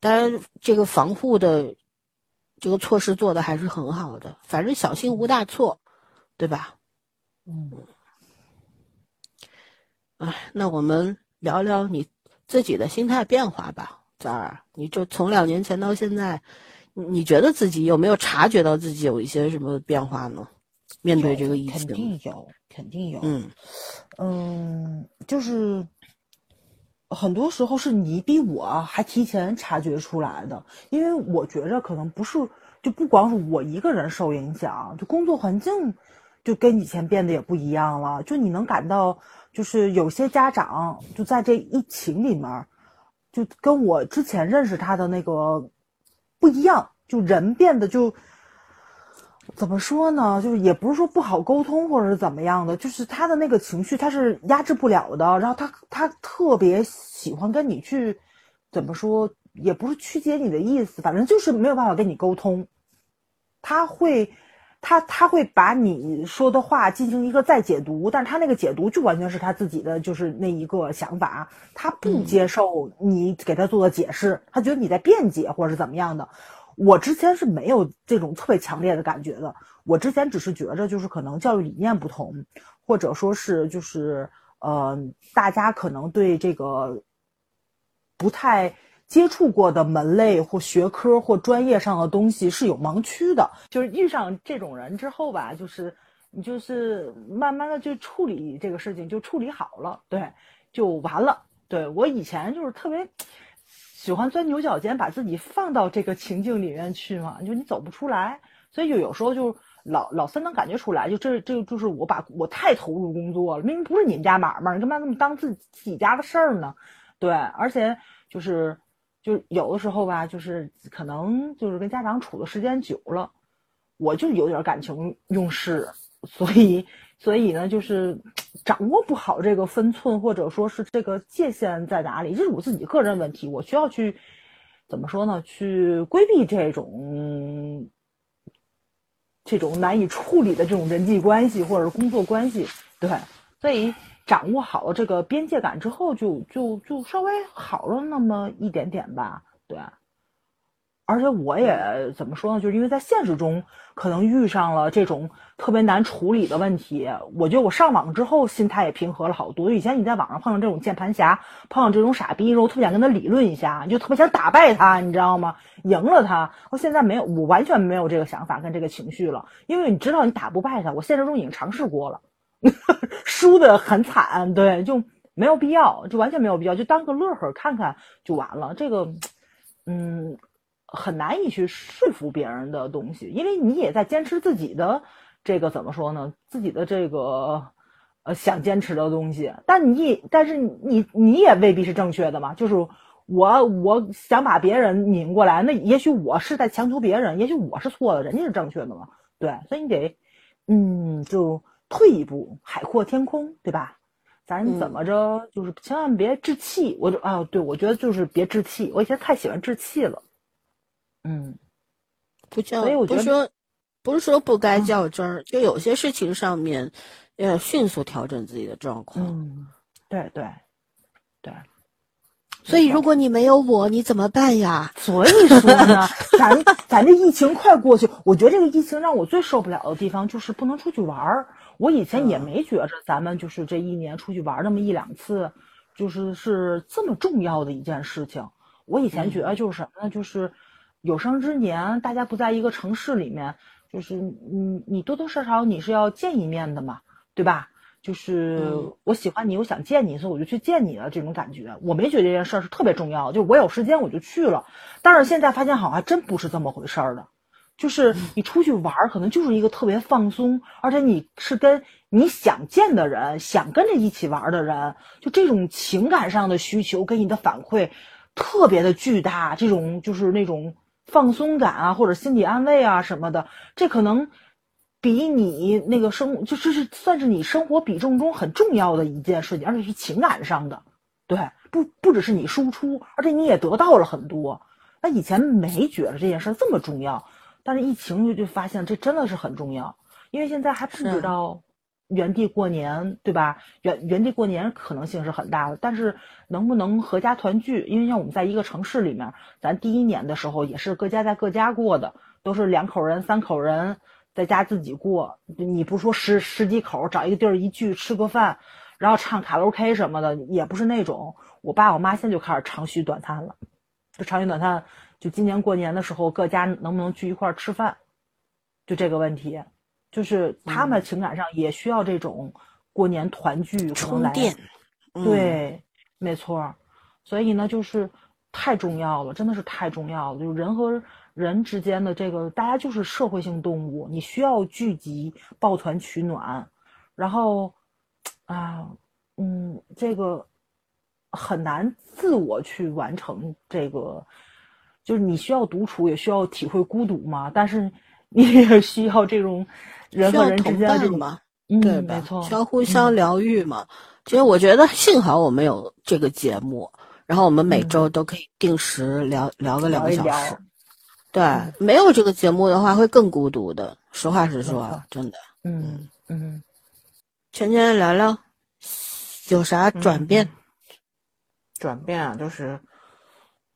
当然，这个防护的这个措施做的还是很好的，反正小心无大错，对吧？嗯。哎，那我们聊聊你自己的心态变化吧。在儿，你就从两年前到现在，你觉得自己有没有察觉到自己有一些什么变化呢？面对这个疫情，肯定有，肯定有。嗯嗯，就是很多时候是你比我还提前察觉出来的，因为我觉着可能不是，就不光是我一个人受影响，就工作环境就跟以前变得也不一样了。就你能感到，就是有些家长就在这疫情里面。就跟我之前认识他的那个不一样，就人变得就怎么说呢？就是也不是说不好沟通或者是怎么样的，就是他的那个情绪他是压制不了的。然后他他特别喜欢跟你去怎么说，也不是曲解你的意思，反正就是没有办法跟你沟通，他会。他他会把你说的话进行一个再解读，但是他那个解读就完全是他自己的，就是那一个想法，他不接受你给他做的解释，他觉得你在辩解或者是怎么样的。我之前是没有这种特别强烈的感觉的，我之前只是觉着就是可能教育理念不同，或者说是就是呃，大家可能对这个不太。接触过的门类或学科或专业上的东西是有盲区的，就是遇上这种人之后吧，就是你就是慢慢的就处理这个事情就处理好了，对，就完了。对我以前就是特别喜欢钻牛角尖，把自己放到这个情境里面去嘛，就你走不出来，所以就有时候就老老三能感觉出来，就这这就是我把我太投入工作了，明明不是你们家买卖，你干嘛那么当自自己家的事儿呢？对，而且就是。就有的时候吧，就是可能就是跟家长处的时间久了，我就有点感情用事，所以所以呢，就是 掌握不好这个分寸，或者说是这个界限在哪里，这是我自己个人问题，我需要去怎么说呢？去规避这种这种难以处理的这种人际关系或者工作关系，对，所以。掌握好了这个边界感之后，就就就稍微好了那么一点点吧，对。而且我也怎么说呢？就是因为在现实中可能遇上了这种特别难处理的问题，我觉得我上网之后心态也平和了好多。以前你在网上碰上这种键盘侠，碰上这种傻逼，我特别想跟他理论一下，你就特别想打败他，你知道吗？赢了他。我现在没有，我完全没有这个想法跟这个情绪了，因为你知道你打不败他，我现实中已经尝试过了。输的很惨，对，就没有必要，就完全没有必要，就当个乐呵看看就完了。这个，嗯，很难以去说服别人的东西，因为你也在坚持自己的这个怎么说呢？自己的这个呃想坚持的东西，但你但是你你也未必是正确的嘛。就是我我想把别人拧过来，那也许我是在强求别人，也许我是错的，人家是正确的嘛。对，所以你得嗯就。退一步，海阔天空，对吧？咱怎么着，就是千万别置气。我就啊，对，我觉得就是别置气。我以前太喜欢置气了。嗯，不较，所以我觉得说，不是说不该较真儿，就有些事情上面要迅速调整自己的状况。嗯，对对对。所以，如果你没有我，你怎么办呀？所以说呢，咱咱这疫情快过去，我觉得这个疫情让我最受不了的地方就是不能出去玩儿。我以前也没觉着咱们就是这一年出去玩那么一两次，就是是这么重要的一件事情。我以前觉得就是什么呢？就是有生之年大家不在一个城市里面，就是你你多多少少你是要见一面的嘛，对吧？就是我喜欢你，我想见你，所以我就去见你了。这种感觉，我没觉得这件事儿是特别重要。就我有时间我就去了，但是现在发现好像还真不是这么回事儿的。就是你出去玩儿，可能就是一个特别放松，而且你是跟你想见的人、想跟着一起玩的人，就这种情感上的需求给你的反馈特别的巨大。这种就是那种放松感啊，或者心理安慰啊什么的，这可能比你那个生就这是算是你生活比重中很重要的一件事情，而且是情感上的。对，不不只是你输出，而且你也得到了很多。那以前没觉得这件事这么重要。但是疫情就就发现这真的是很重要，因为现在还不知道原地过年，对吧？原原地过年可能性是很大的，但是能不能合家团聚？因为像我们在一个城市里面，咱第一年的时候也是各家在各家过的，都是两口人、三口人在家自己过。你不说十十几口找一个地儿一聚吃个饭，然后唱卡拉 OK 什么的，也不是那种。我爸我妈现在就开始长吁短叹了，就长吁短叹。就今年过年的时候，各家能不能聚一块儿吃饭？就这个问题，就是他们情感上也需要这种过年团聚充电。对，没错。所以呢，就是太重要了，真的是太重要了。就是人和人之间的这个，大家就是社会性动物，你需要聚集抱团取暖。然后啊，嗯，这个很难自我去完成这个。就是你需要独处，也需要体会孤独嘛。但是 你也需要这种人和人之间的这种嘛，对，没错，需要互相疗愈嘛。其实我觉得幸好我们有这个节目，然后我们每周都可以定时聊聊个两个小时。对，没有这个节目的话，会更孤独的。实话实说，真的。嗯嗯，全全聊聊有啥转变？转变啊，就是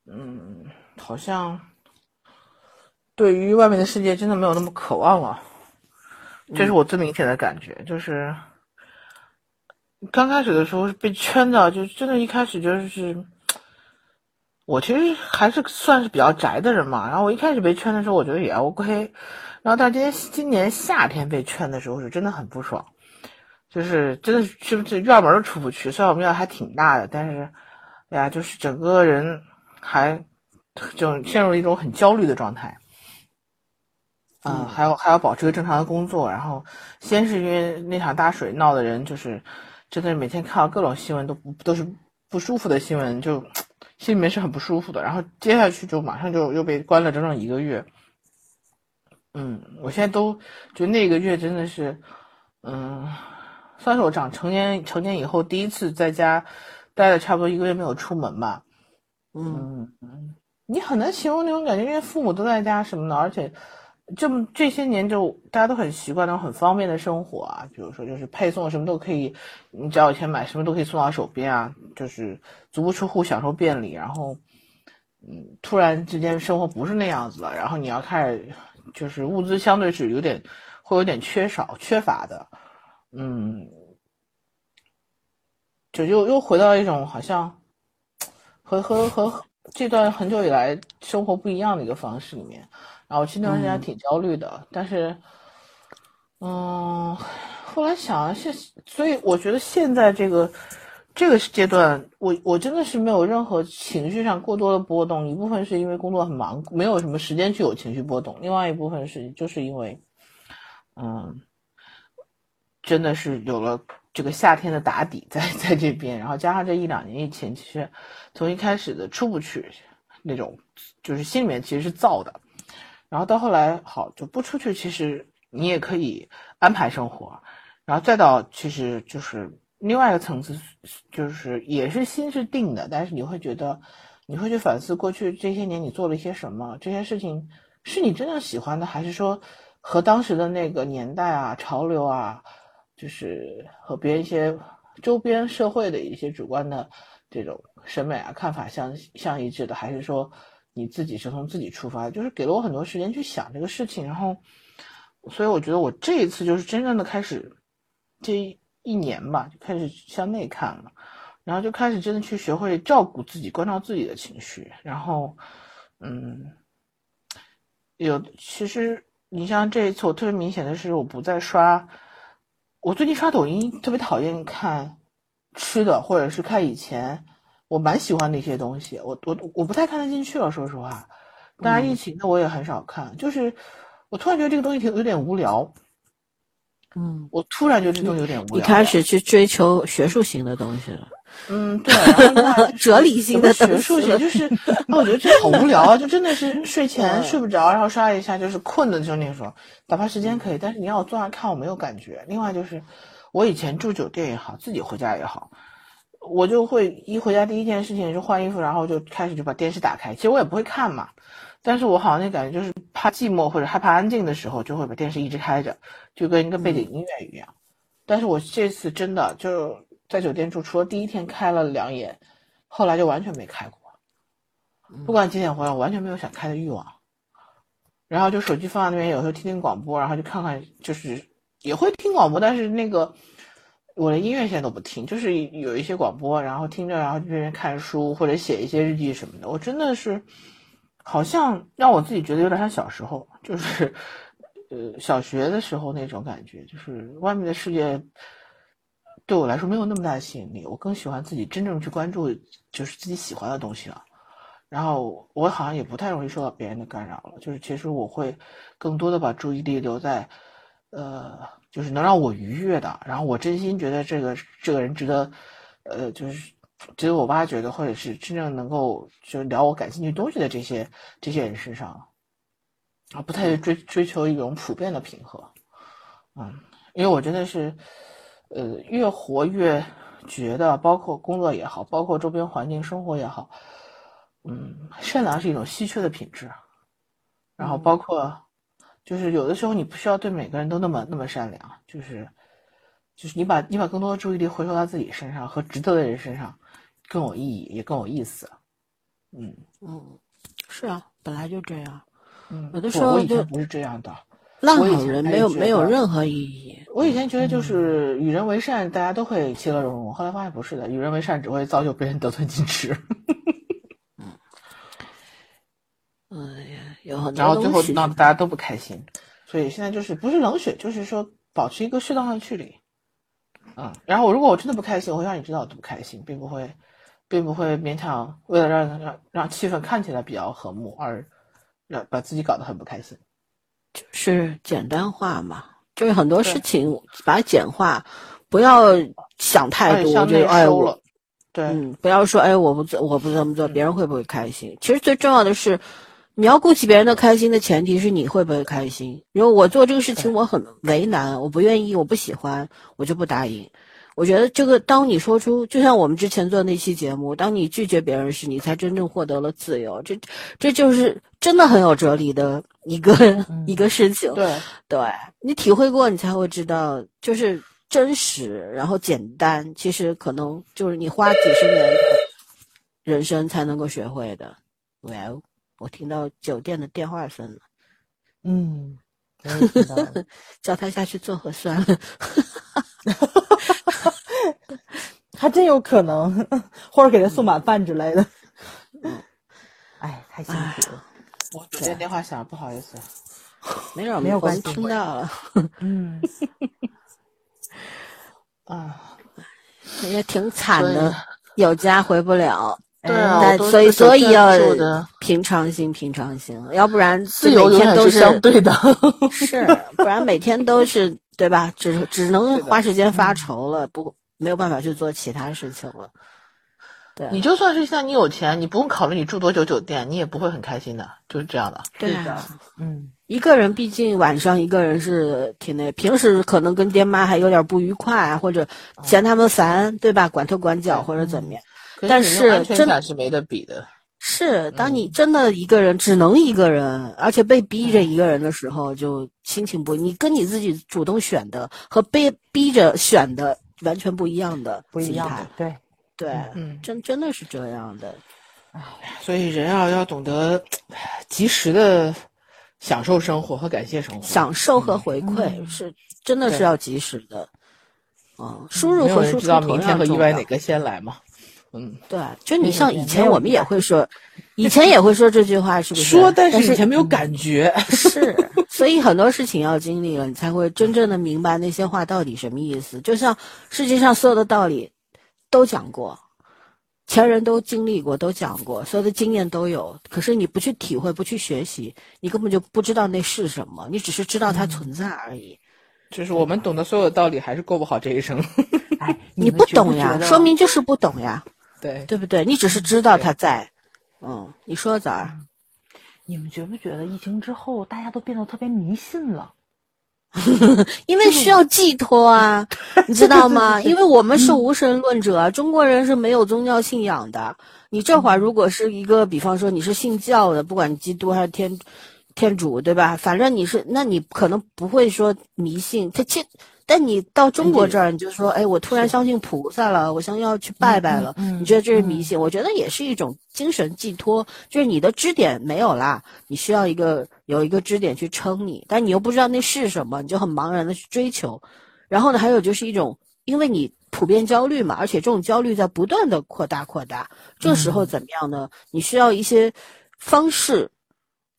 嗯。好像对于外面的世界真的没有那么渴望了，这是我最明显的感觉。就是刚开始的时候被圈的，就真的一开始就是我其实还是算是比较宅的人嘛。然后我一开始被圈的时候，我觉得也 OK。然后但今天今年夏天被圈的时候，是真的很不爽，就是真的是不是院门都出不去。虽然我们院还挺大的，但是哎呀，就是整个人还。就陷入了一种很焦虑的状态，嗯，还要还要保持个正常的工作。然后，先是因为那场大水闹的人，就是真的每天看到各种新闻都不都是不舒服的新闻，就心里面是很不舒服的。然后接下去就马上就又被关了整整一个月。嗯，我现在都觉得那个月真的是嗯，算是我长成年成年以后第一次在家待了差不多一个月没有出门吧。嗯嗯，你很难形容那种感觉，因为父母都在家什么的，而且这么这些年就大家都很习惯那种很方便的生活啊，比如说就是配送什么都可以，你只要有钱买什么都可以送到手边啊，就是足不出户享受便利。然后，嗯，突然之间生活不是那样子了，然后你要开始就是物资相对是有点会有点缺少缺乏的，嗯，就又又回到一种好像。和和和这段很久以来生活不一样的一个方式里面，然后这段时间挺焦虑的，但是，嗯，后来想现，所以我觉得现在这个这个阶段，我我真的是没有任何情绪上过多的波动，一部分是因为工作很忙，没有什么时间去有情绪波动，另外一部分是就是因为，嗯，真的是有了。这个夏天的打底在在这边，然后加上这一两年疫情，其实从一开始的出不去那种，就是心里面其实是燥的，然后到后来好就不出去，其实你也可以安排生活，然后再到其实就是另外一个层次，就是也是心是定的，但是你会觉得你会去反思过去这些年你做了一些什么，这些事情是你真正喜欢的，还是说和当时的那个年代啊、潮流啊。就是和别人一些周边社会的一些主观的这种审美啊看法相相一致的，还是说你自己是从自己出发？就是给了我很多时间去想这个事情，然后，所以我觉得我这一次就是真正的开始，这一年吧，就开始向内看了，然后就开始真的去学会照顾自己，关照自己的情绪，然后，嗯，有其实你像这一次，我特别明显的是，我不再刷。我最近刷抖音特别讨厌看吃的，或者是看以前我蛮喜欢的一些东西，我我我不太看得进去了，说实话。当然疫情的我也很少看，就是我突然觉得这个东西挺有点无聊。嗯，我突然觉得这东西有点无聊。你开始去追求学术型的东西了。嗯，对，然后 哲理性的学术学，就是我觉得这好无聊啊！就真的是 睡前睡不着，然后刷一下，就是困的就那时候打发时间可以，但是你要我坐那看，我没有感觉。另外就是，我以前住酒店也好，自己回家也好，我就会一回家第一件事情就换衣服，然后就开始就把电视打开。其实我也不会看嘛，但是我好像那感觉就是怕寂寞或者害怕安静的时候，就会把电视一直开着，就跟一个背景音乐一样。但是我这次真的就。在酒店住，除了第一天开了两眼，后来就完全没开过。不管几点回来，我完全没有想开的欲望。然后就手机放在那边，有时候听听广播，然后就看看，就是也会听广播，但是那个我的音乐现在都不听，就是有一些广播，然后听着，然后这边看书或者写一些日记什么的。我真的是好像让我自己觉得有点像小时候，就是呃小学的时候那种感觉，就是外面的世界。对我来说没有那么大的吸引力，我更喜欢自己真正去关注，就是自己喜欢的东西了。然后我好像也不太容易受到别人的干扰了，就是其实我会更多的把注意力留在，呃，就是能让我愉悦的，然后我真心觉得这个这个人值得，呃，就是值得我挖掘的，或者是真正能够就聊我感兴趣东西的这些这些人身上，啊，不太追追求一种普遍的平和，嗯，因为我真的是。呃，越活越觉得，包括工作也好，包括周边环境生活也好，嗯，善良是一种稀缺的品质。然后包括，就是有的时候你不需要对每个人都那么那么善良，就是，就是你把你把更多的注意力回收到自己身上和值得的人身上，更有意义，也更有意思。嗯嗯，是啊，本来就这样。嗯，有的时候我以前不是这样的。烂好人没有没有任何意义。我以前觉得就是与人为善，大家都会其乐融融。后来发现不是的，与人为善只会造就别人得寸进尺。嗯，哎呀，有很多然后最后闹得大家都不开心。所以现在就是不是冷血，就是说保持一个适当的距离。嗯，然后如果我真的不开心，我会让你知道我不开心，并不会，并不会勉强为了让让让气氛看起来比较和睦而让把自己搞得很不开心。就是简单化嘛，就是很多事情把它简化，不要想太多，就哎我，对，嗯，不要说哎我不做我不这么做，别人会不会开心？其实最重要的是，你要顾及别人的开心的前提是你会不会开心。如果我做这个事情我很为难，我不愿意，我不喜欢，我就不答应。我觉得这个，当你说出，就像我们之前做那期节目，当你拒绝别人时，你才真正获得了自由。这，这就是真的很有哲理的一个、一个事情。对，对你体会过，你才会知道，就是真实，然后简单。其实可能就是你花几十年的人生才能够学会的。Well，我听到酒店的电话声了。嗯，我也听到了。叫他下去做核酸了。还真有可能，或者给他送晚饭之类的。哎，太辛苦了。我酒店电话响，不好意思。没有没有关系听到了。嗯，啊，也挺惨的，有家回不了。对啊，所以所以要平常心，平常心，要不然自由每天都永远是相对的。是，不然每天都是对吧？只只能花时间发愁了，不没有办法去做其他事情了。对，你就算是现在你有钱，你不用考虑你住多久酒店，你也不会很开心的，就是这样的。对的啊，嗯，一个人毕竟晚上一个人是挺那，平时可能跟爹妈还有点不愉快，或者嫌他们烦，对吧？管头管脚或者怎么样。但是真的是没得比的。是，当你真的一个人，只能一个人，而且被逼着一个人的时候，就心情不，你跟你自己主动选的和被逼着选的完全不一样的心态不一样的，对，对，嗯真真的是这样的。所以人啊，要懂得及时的享受生活和感谢生活。享受和回馈是真的是要及时的，嗯，输入和输出人知道明天和意外哪个先来嘛。嗯，对，就你像以前我们也会说，以前也会说这句话，是不是？说，但但是以前没有感觉。是，所以很多事情要经历了，你才会真正的明白那些话到底什么意思。就像世界上所有的道理都讲过，前人都经历过，都讲过，所有的经验都有。可是你不去体会，不去学习，你根本就不知道那是什么，你只是知道它存在而已。就是我们懂得所有的道理，还是过不好这一生。哎，你不懂呀，说明就是不懂呀，对，对不对？你只是知道它在。嗯，你说咋？你们觉不觉得疫情之后大家都变得特别迷信了？因为需要寄托啊，你知道吗？因为我们是无神论者，中国人是没有宗教信仰的。你这会儿如果是一个，比方说你是信教的，不管基督还是天天主，对吧？反正你是，那你可能不会说迷信。他其，但你到中国这儿，你就说，哎，我突然相信菩萨了，我想要去拜拜了。你觉得这是迷信？我觉得也是一种精神寄托，就是你的支点没有啦，你需要一个有一个支点去撑你，但你又不知道那是什么，你就很茫然的去追求。然后呢，还有就是一种，因为你普遍焦虑嘛，而且这种焦虑在不断的扩大扩大，这时候怎么样呢？你需要一些方式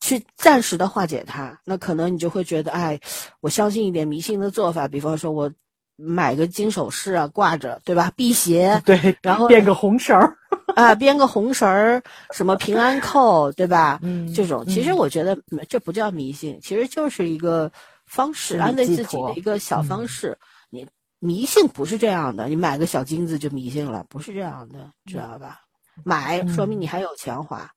去暂时的化解它。那可能你就会觉得，哎，我相信一点迷信的做法，比方说我买个金首饰啊，挂着，对吧？辟邪，对，然后编个红绳儿。啊，编个红绳儿，什么平安扣，对吧？嗯这种其实我觉得没这不叫迷信，其实就是一个方式，安慰自己的一个小方式。你迷信不是这样的，你买个小金子就迷信了，不是这样的，知道吧？买说明你还有钱花，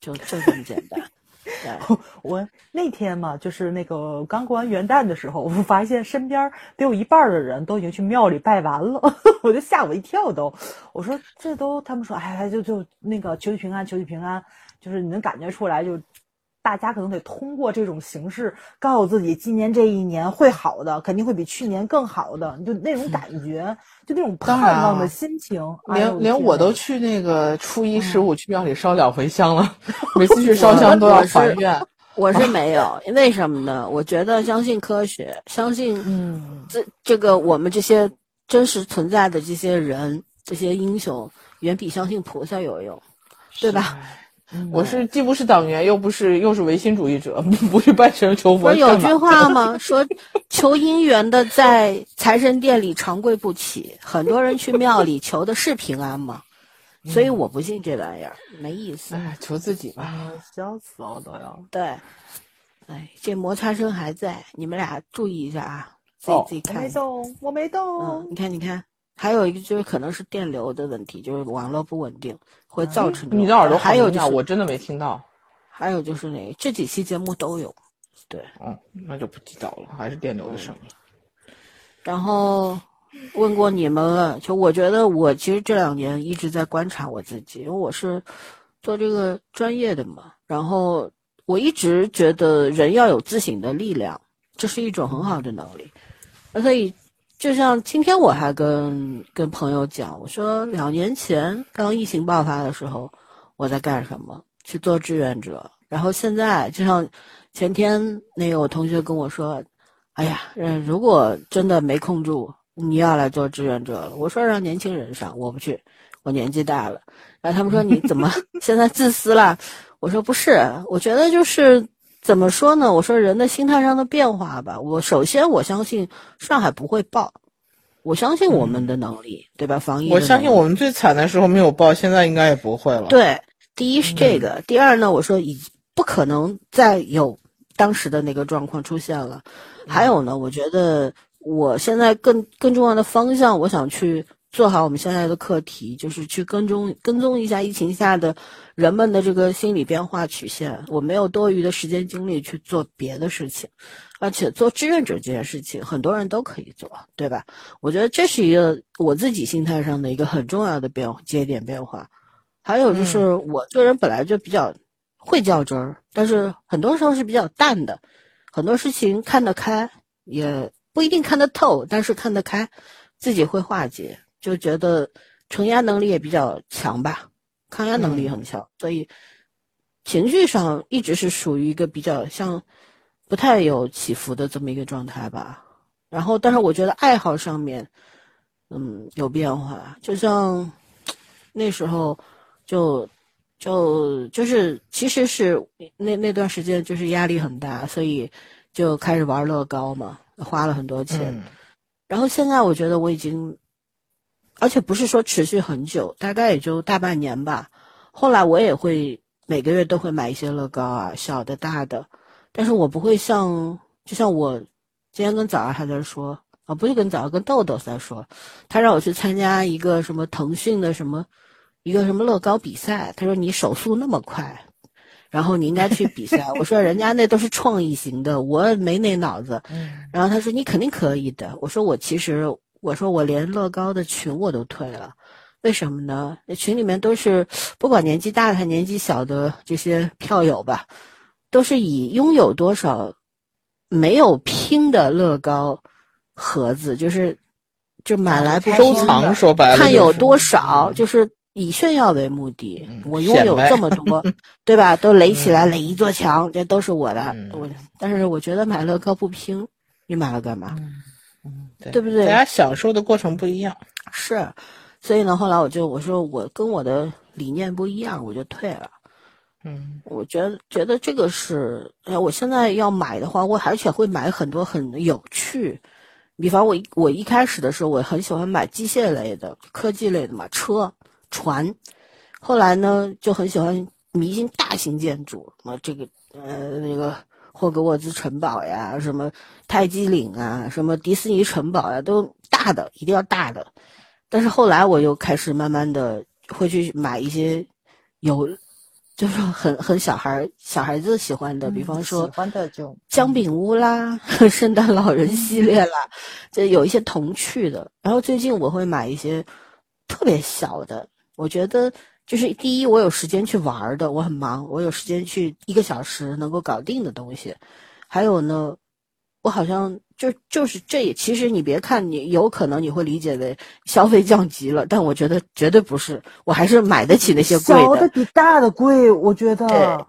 就就这么简单。对，我那天嘛，就是那个刚过完元旦的时候，我发现身边得有一半的人都已经去庙里拜完了，我就吓我一跳都。我说这都，他们说哎，就就那个求你平安，求你平安，就是你能感觉出来，就大家可能得通过这种形式告诉自己，今年这一年会好的，肯定会比去年更好的，就那种感觉，就那种盼望的心情。连连我都去那个初一十五去庙里烧两回香了，每次去烧香都要我是还愿。我是没有，为什么呢？我觉得相信科学，相信嗯，这这个我们这些真实存在的这些人，这些英雄，远比相信菩萨有用，对吧？我是既不是党员，又不是又是唯心主义者，不是拜神求佛。不是有句话吗？说求姻缘的在财神殿里长跪不起，很多人去庙里求的是平安吗？所以我不信这玩意儿，没意思。哎，求自己吧。哎笑死我都要。对，哎，这摩擦声还在，你们俩注意一下啊，自己哦自己看我没。动，我没动。嗯，你看，你看，还有一个就是可能是电流的问题，就是网络不稳定，会造成。你的耳朵还有就是我真的没听到。还有就是那这几期节目都有，对，哦，那就不知道了，还是电流的声音。然后问过你们了，就我觉得我其实这两年一直在观察我自己，因为我是做这个专业的嘛，然后我一直觉得人要有自省的力量，这是一种很好的能力。所以，就像今天我还跟跟朋友讲，我说两年前刚疫情爆发的时候，我在干什么？去做志愿者。然后现在，就像前天那个我同学跟我说。哎呀，嗯，如果真的没控住，你要来做志愿者了。我说让年轻人上，我不去，我年纪大了。然后他们说你怎么 现在自私了？我说不是，我觉得就是怎么说呢？我说人的心态上的变化吧。我首先我相信上海不会爆，我相信我们的能力，对吧？防疫，我相信我们最惨的时候没有爆，现在应该也不会了。对，第一是这个，第二呢，我说已不可能再有当时的那个状况出现了。还有呢，我觉得我现在更更重要的方向，我想去做好我们现在的课题，就是去跟踪跟踪一下疫情下的人们的这个心理变化曲线。我没有多余的时间精力去做别的事情，而且做志愿者这件事情，很多人都可以做，对吧？我觉得这是一个我自己心态上的一个很重要的变节点变化。还有就是我这个人本来就比较会较真儿，但是很多时候是比较淡的。很多事情看得开，也不一定看得透，但是看得开，自己会化解，就觉得承压能力也比较强吧，抗压能力很强，所以情绪上一直是属于一个比较像不太有起伏的这么一个状态吧。然后，但是我觉得爱好上面，嗯，有变化，就像那时候就。就就是其实是那那段时间就是压力很大，所以就开始玩乐高嘛，花了很多钱。然后现在我觉得我已经，而且不是说持续很久，大概也就大半年吧。后来我也会每个月都会买一些乐高啊，小的大的，但是我不会像就像我今天跟早上还在说啊，不是跟早上跟豆豆在说，他让我去参加一个什么腾讯的什么。一个什么乐高比赛？他说你手速那么快，然后你应该去比赛。我说人家那都是创意型的，我没那脑子。然后他说你肯定可以的。我说我其实我说我连乐高的群我都退了，为什么呢？那群里面都是不管年纪大的还年纪小的这些票友吧，都是以拥有多少没有拼的乐高盒子，就是就买来不收藏，说白了看有多少，就是。以炫耀为目的，我拥有这么多，对吧？都垒起来垒一座墙，这都是我的。我但是我觉得买乐高不拼，你买了干嘛？嗯，对不对？大家享受的过程不一样。是，所以呢，后来我就我说我跟我的理念不一样，我就退了。嗯，我觉得觉得这个是，哎，我现在要买的话，我而且会买很多很有趣。比方我我一开始的时候，我很喜欢买机械类的、科技类的嘛，车。船，后来呢就很喜欢迷信大型建筑，什么这个呃那个霍格沃兹城堡呀，什么泰姬陵啊，什么迪士尼城堡呀，都大的，一定要大的。但是后来我又开始慢慢的会去买一些有，就是很很小孩小孩子喜欢的，比方说喜欢的就姜饼屋啦，圣诞老人系列啦，就有一些童趣的。然后最近我会买一些特别小的。我觉得就是第一，我有时间去玩的，我很忙，我有时间去一个小时能够搞定的东西。还有呢，我好像就就是这也，其实你别看你有可能你会理解为消费降级了，但我觉得绝对不是，我还是买得起那些贵的。小的比大的贵，我觉得。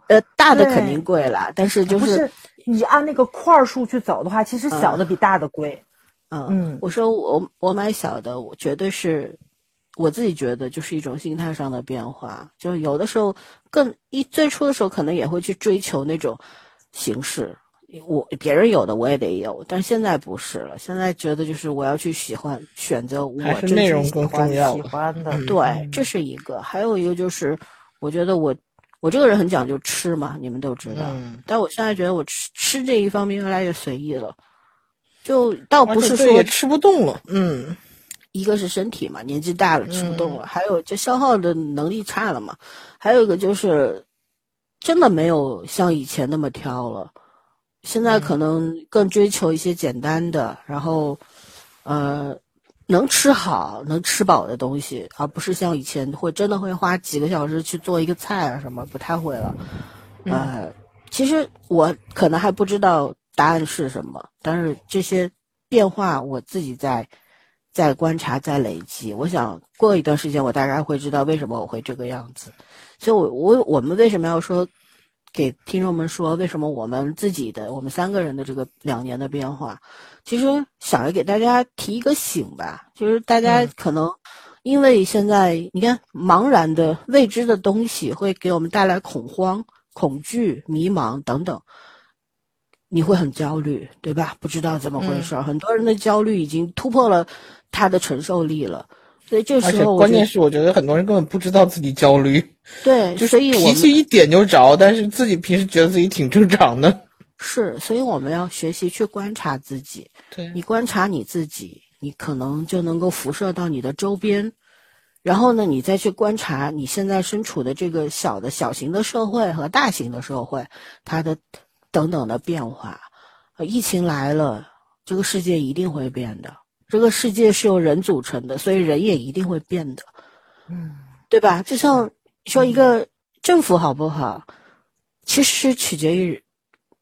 呃，大的肯定贵了，但是就是你按那个块数去走的话，其实小的比大的贵。嗯嗯，我说我我买小的，我绝对是。我自己觉得就是一种心态上的变化，就有的时候更一最初的时候可能也会去追求那种形式，我别人有的我也得有，但现在不是了，现在觉得就是我要去喜欢选择我真正喜欢喜欢的，对，这是一个，还有一个就是我觉得我我这个人很讲究吃嘛，你们都知道，但我现在觉得我吃吃这一方面越来越随意了，就倒不是说也吃不动了，嗯。一个是身体嘛，年纪大了吃不动了；还有就消耗的能力差了嘛。还有一个就是，真的没有像以前那么挑了，现在可能更追求一些简单的，然后，呃，能吃好、能吃饱的东西，而不是像以前会真的会花几个小时去做一个菜啊什么，不太会了。呃，其实我可能还不知道答案是什么，但是这些变化我自己在在观察、在累积。我想过一段时间，我大概会知道为什么我会这个样子。所以，我我我们为什么要说给听众们说，为什么我们自己的我们三个人的这个两年的变化，其实想着给大家提一个醒吧，就是大家可能因为现在你看茫然的未知的东西会给我们带来恐慌、恐惧、迷茫等等，你会很焦虑，对吧？不知道怎么回事，很多人的焦虑已经突破了他的承受力了。所以这时候，关键是我觉得很多人根本不知道自己焦虑，对，就是脾气一点就着，但是自己平时觉得自己挺正常的。是，所以我们要学习去观察自己。对你观察你自己，你可能就能够辐射到你的周边，然后呢，你再去观察你现在身处的这个小的小型的社会和大型的社会，它的等等的变化。疫情来了，这个世界一定会变的。这个世界是由人组成的，所以人也一定会变的，嗯，对吧？就像说一个政府好不好，其实取决于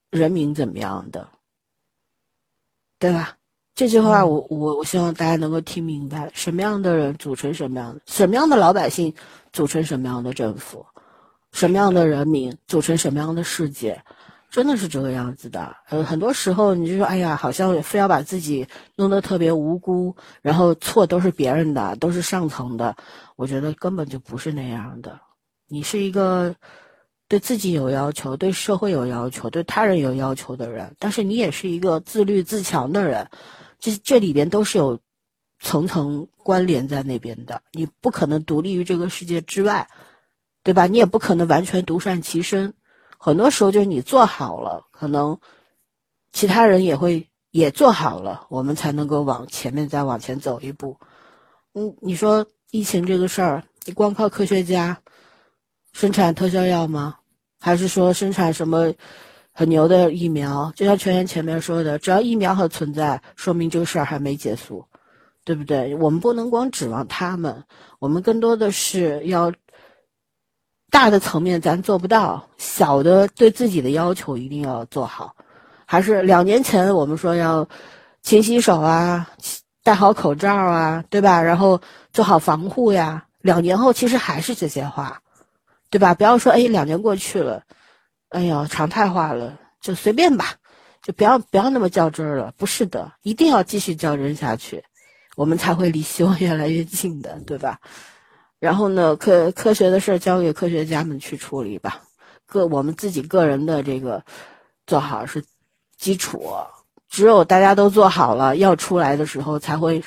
人民怎么样的，对吧？这句话我我我希望大家能够听明白，什么样的人组成什么样的，什么样的老百姓组成什么样的政府，什么样的人民组成什么样的世界。真的是这个样子的，呃，很多时候你就说，哎呀，好像非要把自己弄得特别无辜，然后错都是别人的，都是上层的。我觉得根本就不是那样的。你是一个对自己有要求、对社会有要求、对他人有要求的人，但是你也是一个自律自强的人。这这里边都是有层层关联在那边的。你不可能独立于这个世界之外，对吧？你也不可能完全独善其身。很多时候就是你做好了，可能其他人也会也做好了，我们才能够往前面再往前走一步。嗯，你说疫情这个事儿，你光靠科学家生产特效药吗？还是说生产什么很牛的疫苗？就像全员前面说的，只要疫苗还存在，说明这个事儿还没结束，对不对？我们不能光指望他们，我们更多的是要。大的层面咱做不到，小的对自己的要求一定要做好。还是两年前我们说要勤洗手啊，戴好口罩啊，对吧？然后做好防护呀。两年后其实还是这些话，对吧？不要说哎，两年过去了，哎呀，常态化了，就随便吧，就不要不要那么较真儿了。不是的，一定要继续较真下去，我们才会离希望越来越近的，对吧？然后呢，科科学的事儿交给科学家们去处理吧。个我们自己个人的这个做好是基础，只有大家都做好了，药出来的时候才会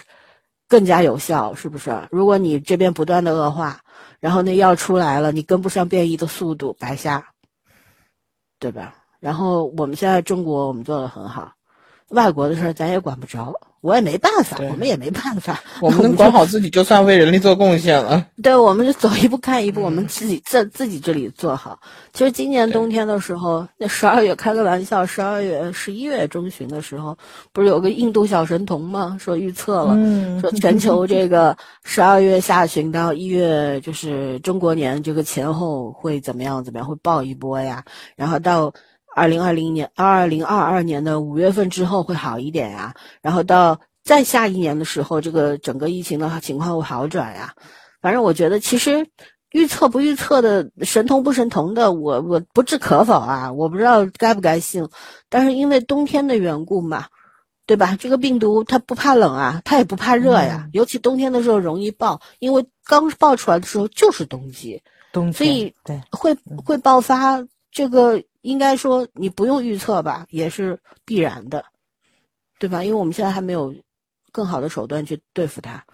更加有效，是不是？如果你这边不断的恶化，然后那药出来了，你跟不上变异的速度，白瞎，对吧？然后我们现在中国我们做的很好，外国的事儿咱也管不着。我也没办法，我们也没办法。我们能管好自己，就算为人类做贡献了。对，我们就走一步看一步，我们自己在自己这里做好。其实今年冬天的时候，那十二月开个玩笑，十二月十一月中旬的时候，不是有个印度小神童吗？说预测了，说 全球这个十二月下旬到一月，就是中国年这个前后会怎么样？怎么样会爆一波呀？然后到。二零二零年，二零二二年的五月份之后会好一点呀，然后到再下一年的时候，这个整个疫情的情况会好转呀。反正我觉得，其实预测不预测的，神童不神童的，我我不置可否啊。我不知道该不该信，但是因为冬天的缘故嘛，对吧？这个病毒它不怕冷啊，它也不怕热呀，尤其冬天的时候容易爆，因为刚爆出来的时候就是冬季，冬所以对会会爆发这个。应该说你不用预测吧，也是必然的，对吧？因为我们现在还没有更好的手段去对付它。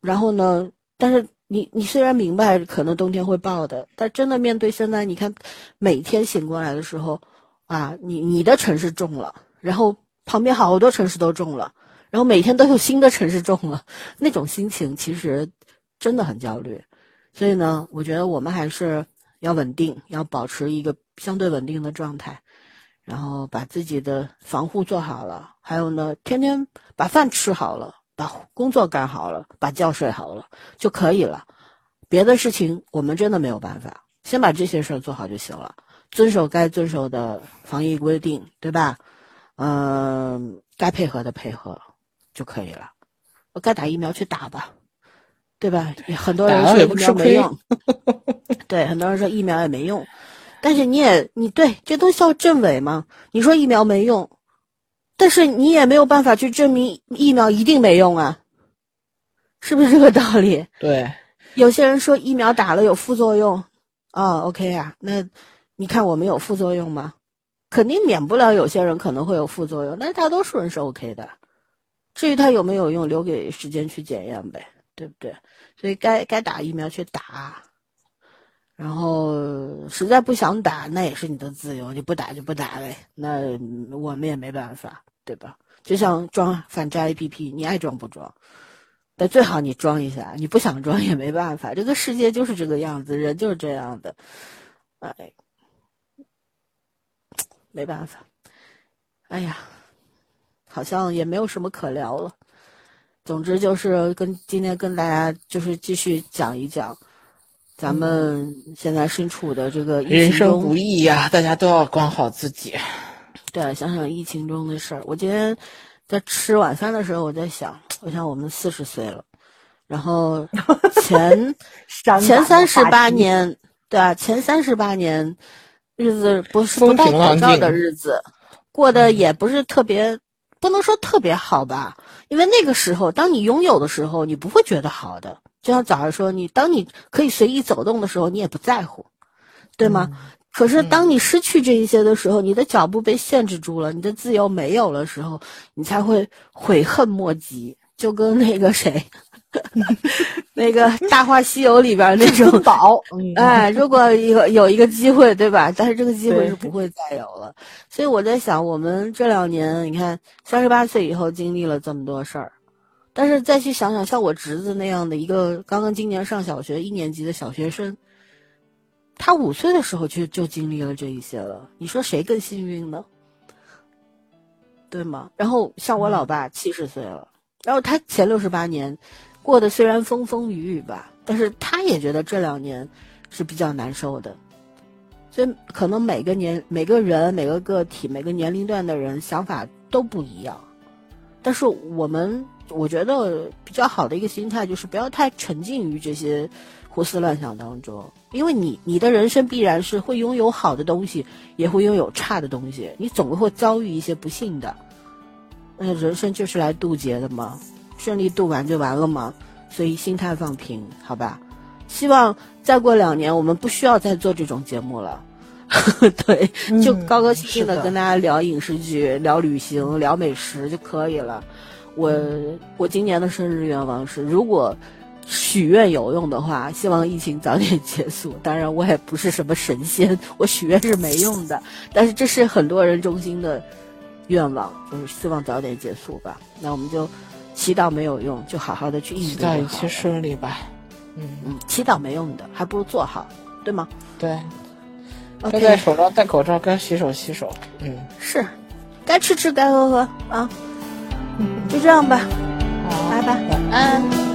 然后呢，但是你你虽然明白可能冬天会爆的，但真的面对现在，你看每天醒过来的时候，啊，你你的城市中了，然后旁边好多城市都中了，然后每天都有新的城市中了，那种心情其实真的很焦虑。所以呢，我觉得我们还是。要稳定，要保持一个相对稳定的状态，然后把自己的防护做好了，还有呢，天天把饭吃好了，把工作干好了，把觉睡好了就可以了。别的事情我们真的没有办法，先把这些事儿做好就行了，遵守该遵守的防疫规定，对吧？嗯，该配合的配合就可以了。我该打疫苗去打吧，对吧？很多人说疫苗没用，对，很多人说疫苗也没用，但是你也你对这东西要证伪吗？你说疫苗没用，但是你也没有办法去证明疫苗一定没用啊，是不是这个道理？对，有些人说疫苗打了有副作用，啊，OK 啊，那你看我们有副作用吗？肯定免不了有些人可能会有副作用，但是大多数人是 OK 的。至于它有没有用，留给时间去检验呗，对不对？所以该该打疫苗去打，然后实在不想打，那也是你的自由，你不打就不打呗，那我们也没办法，对吧？就像装反诈 APP，你爱装不装？但最好你装一下，你不想装也没办法，这个世界就是这个样子，人就是这样的，哎，没办法，哎呀。好像也没有什么可聊了。总之就是跟今天跟大家就是继续讲一讲，咱们现在身处的这个人生不易呀，大家都要管好自己。对，想想疫情中的事儿。我今天在吃晚饭的时候，我在想，我想我们四十岁了，然后前 前三十八年，对啊，前三十八年日子不是不戴口罩的日子，过得也不是特别。不能说特别好吧，因为那个时候，当你拥有的时候，你不会觉得好的。就像早上说，你当你可以随意走动的时候，你也不在乎，对吗？可是当你失去这一些的时候，你的脚步被限制住了，你的自由没有了时候，你才会悔恨莫及。就跟那个谁。那个《大话西游》里边那种宝，哎，如果有有一个机会，对吧？但是这个机会是不会再有了。所以我在想，我们这两年，你看三十八岁以后经历了这么多事儿，但是再去想想，像我侄子那样的一个刚刚今年上小学一年级的小学生，他五岁的时候就就经历了这一些了。你说谁更幸运呢？对吗？然后像我老爸七十岁了，然后他前六十八年。过得虽然风风雨雨吧，但是他也觉得这两年是比较难受的，所以可能每个年、每个人、每个个体、每个年龄段的人想法都不一样。但是我们，我觉得比较好的一个心态就是不要太沉浸于这些胡思乱想当中，因为你你的人生必然是会拥有好的东西，也会拥有差的东西，你总会遭遇一些不幸的。那人生就是来渡劫的嘛。顺利度完就完了吗？所以心态放平，好吧。希望再过两年，我们不需要再做这种节目了。对，就高高兴兴的跟大家聊影视剧、聊旅行、聊美食就可以了。我我今年的生日愿望是，如果许愿有用的话，希望疫情早点结束。当然，我也不是什么神仙，我许愿是没用的。但是这是很多人衷心的愿望，就是希望早点结束吧。那我们就。祈祷没有用，就好好的去应对。祈祷一切顺利吧。嗯嗯，祈祷没用的，还不如做好，对吗？对。该戴口罩戴口罩，该洗手洗手。嗯，是，该吃吃，该喝喝啊。嗯，就这样吧。好，拜拜，晚安。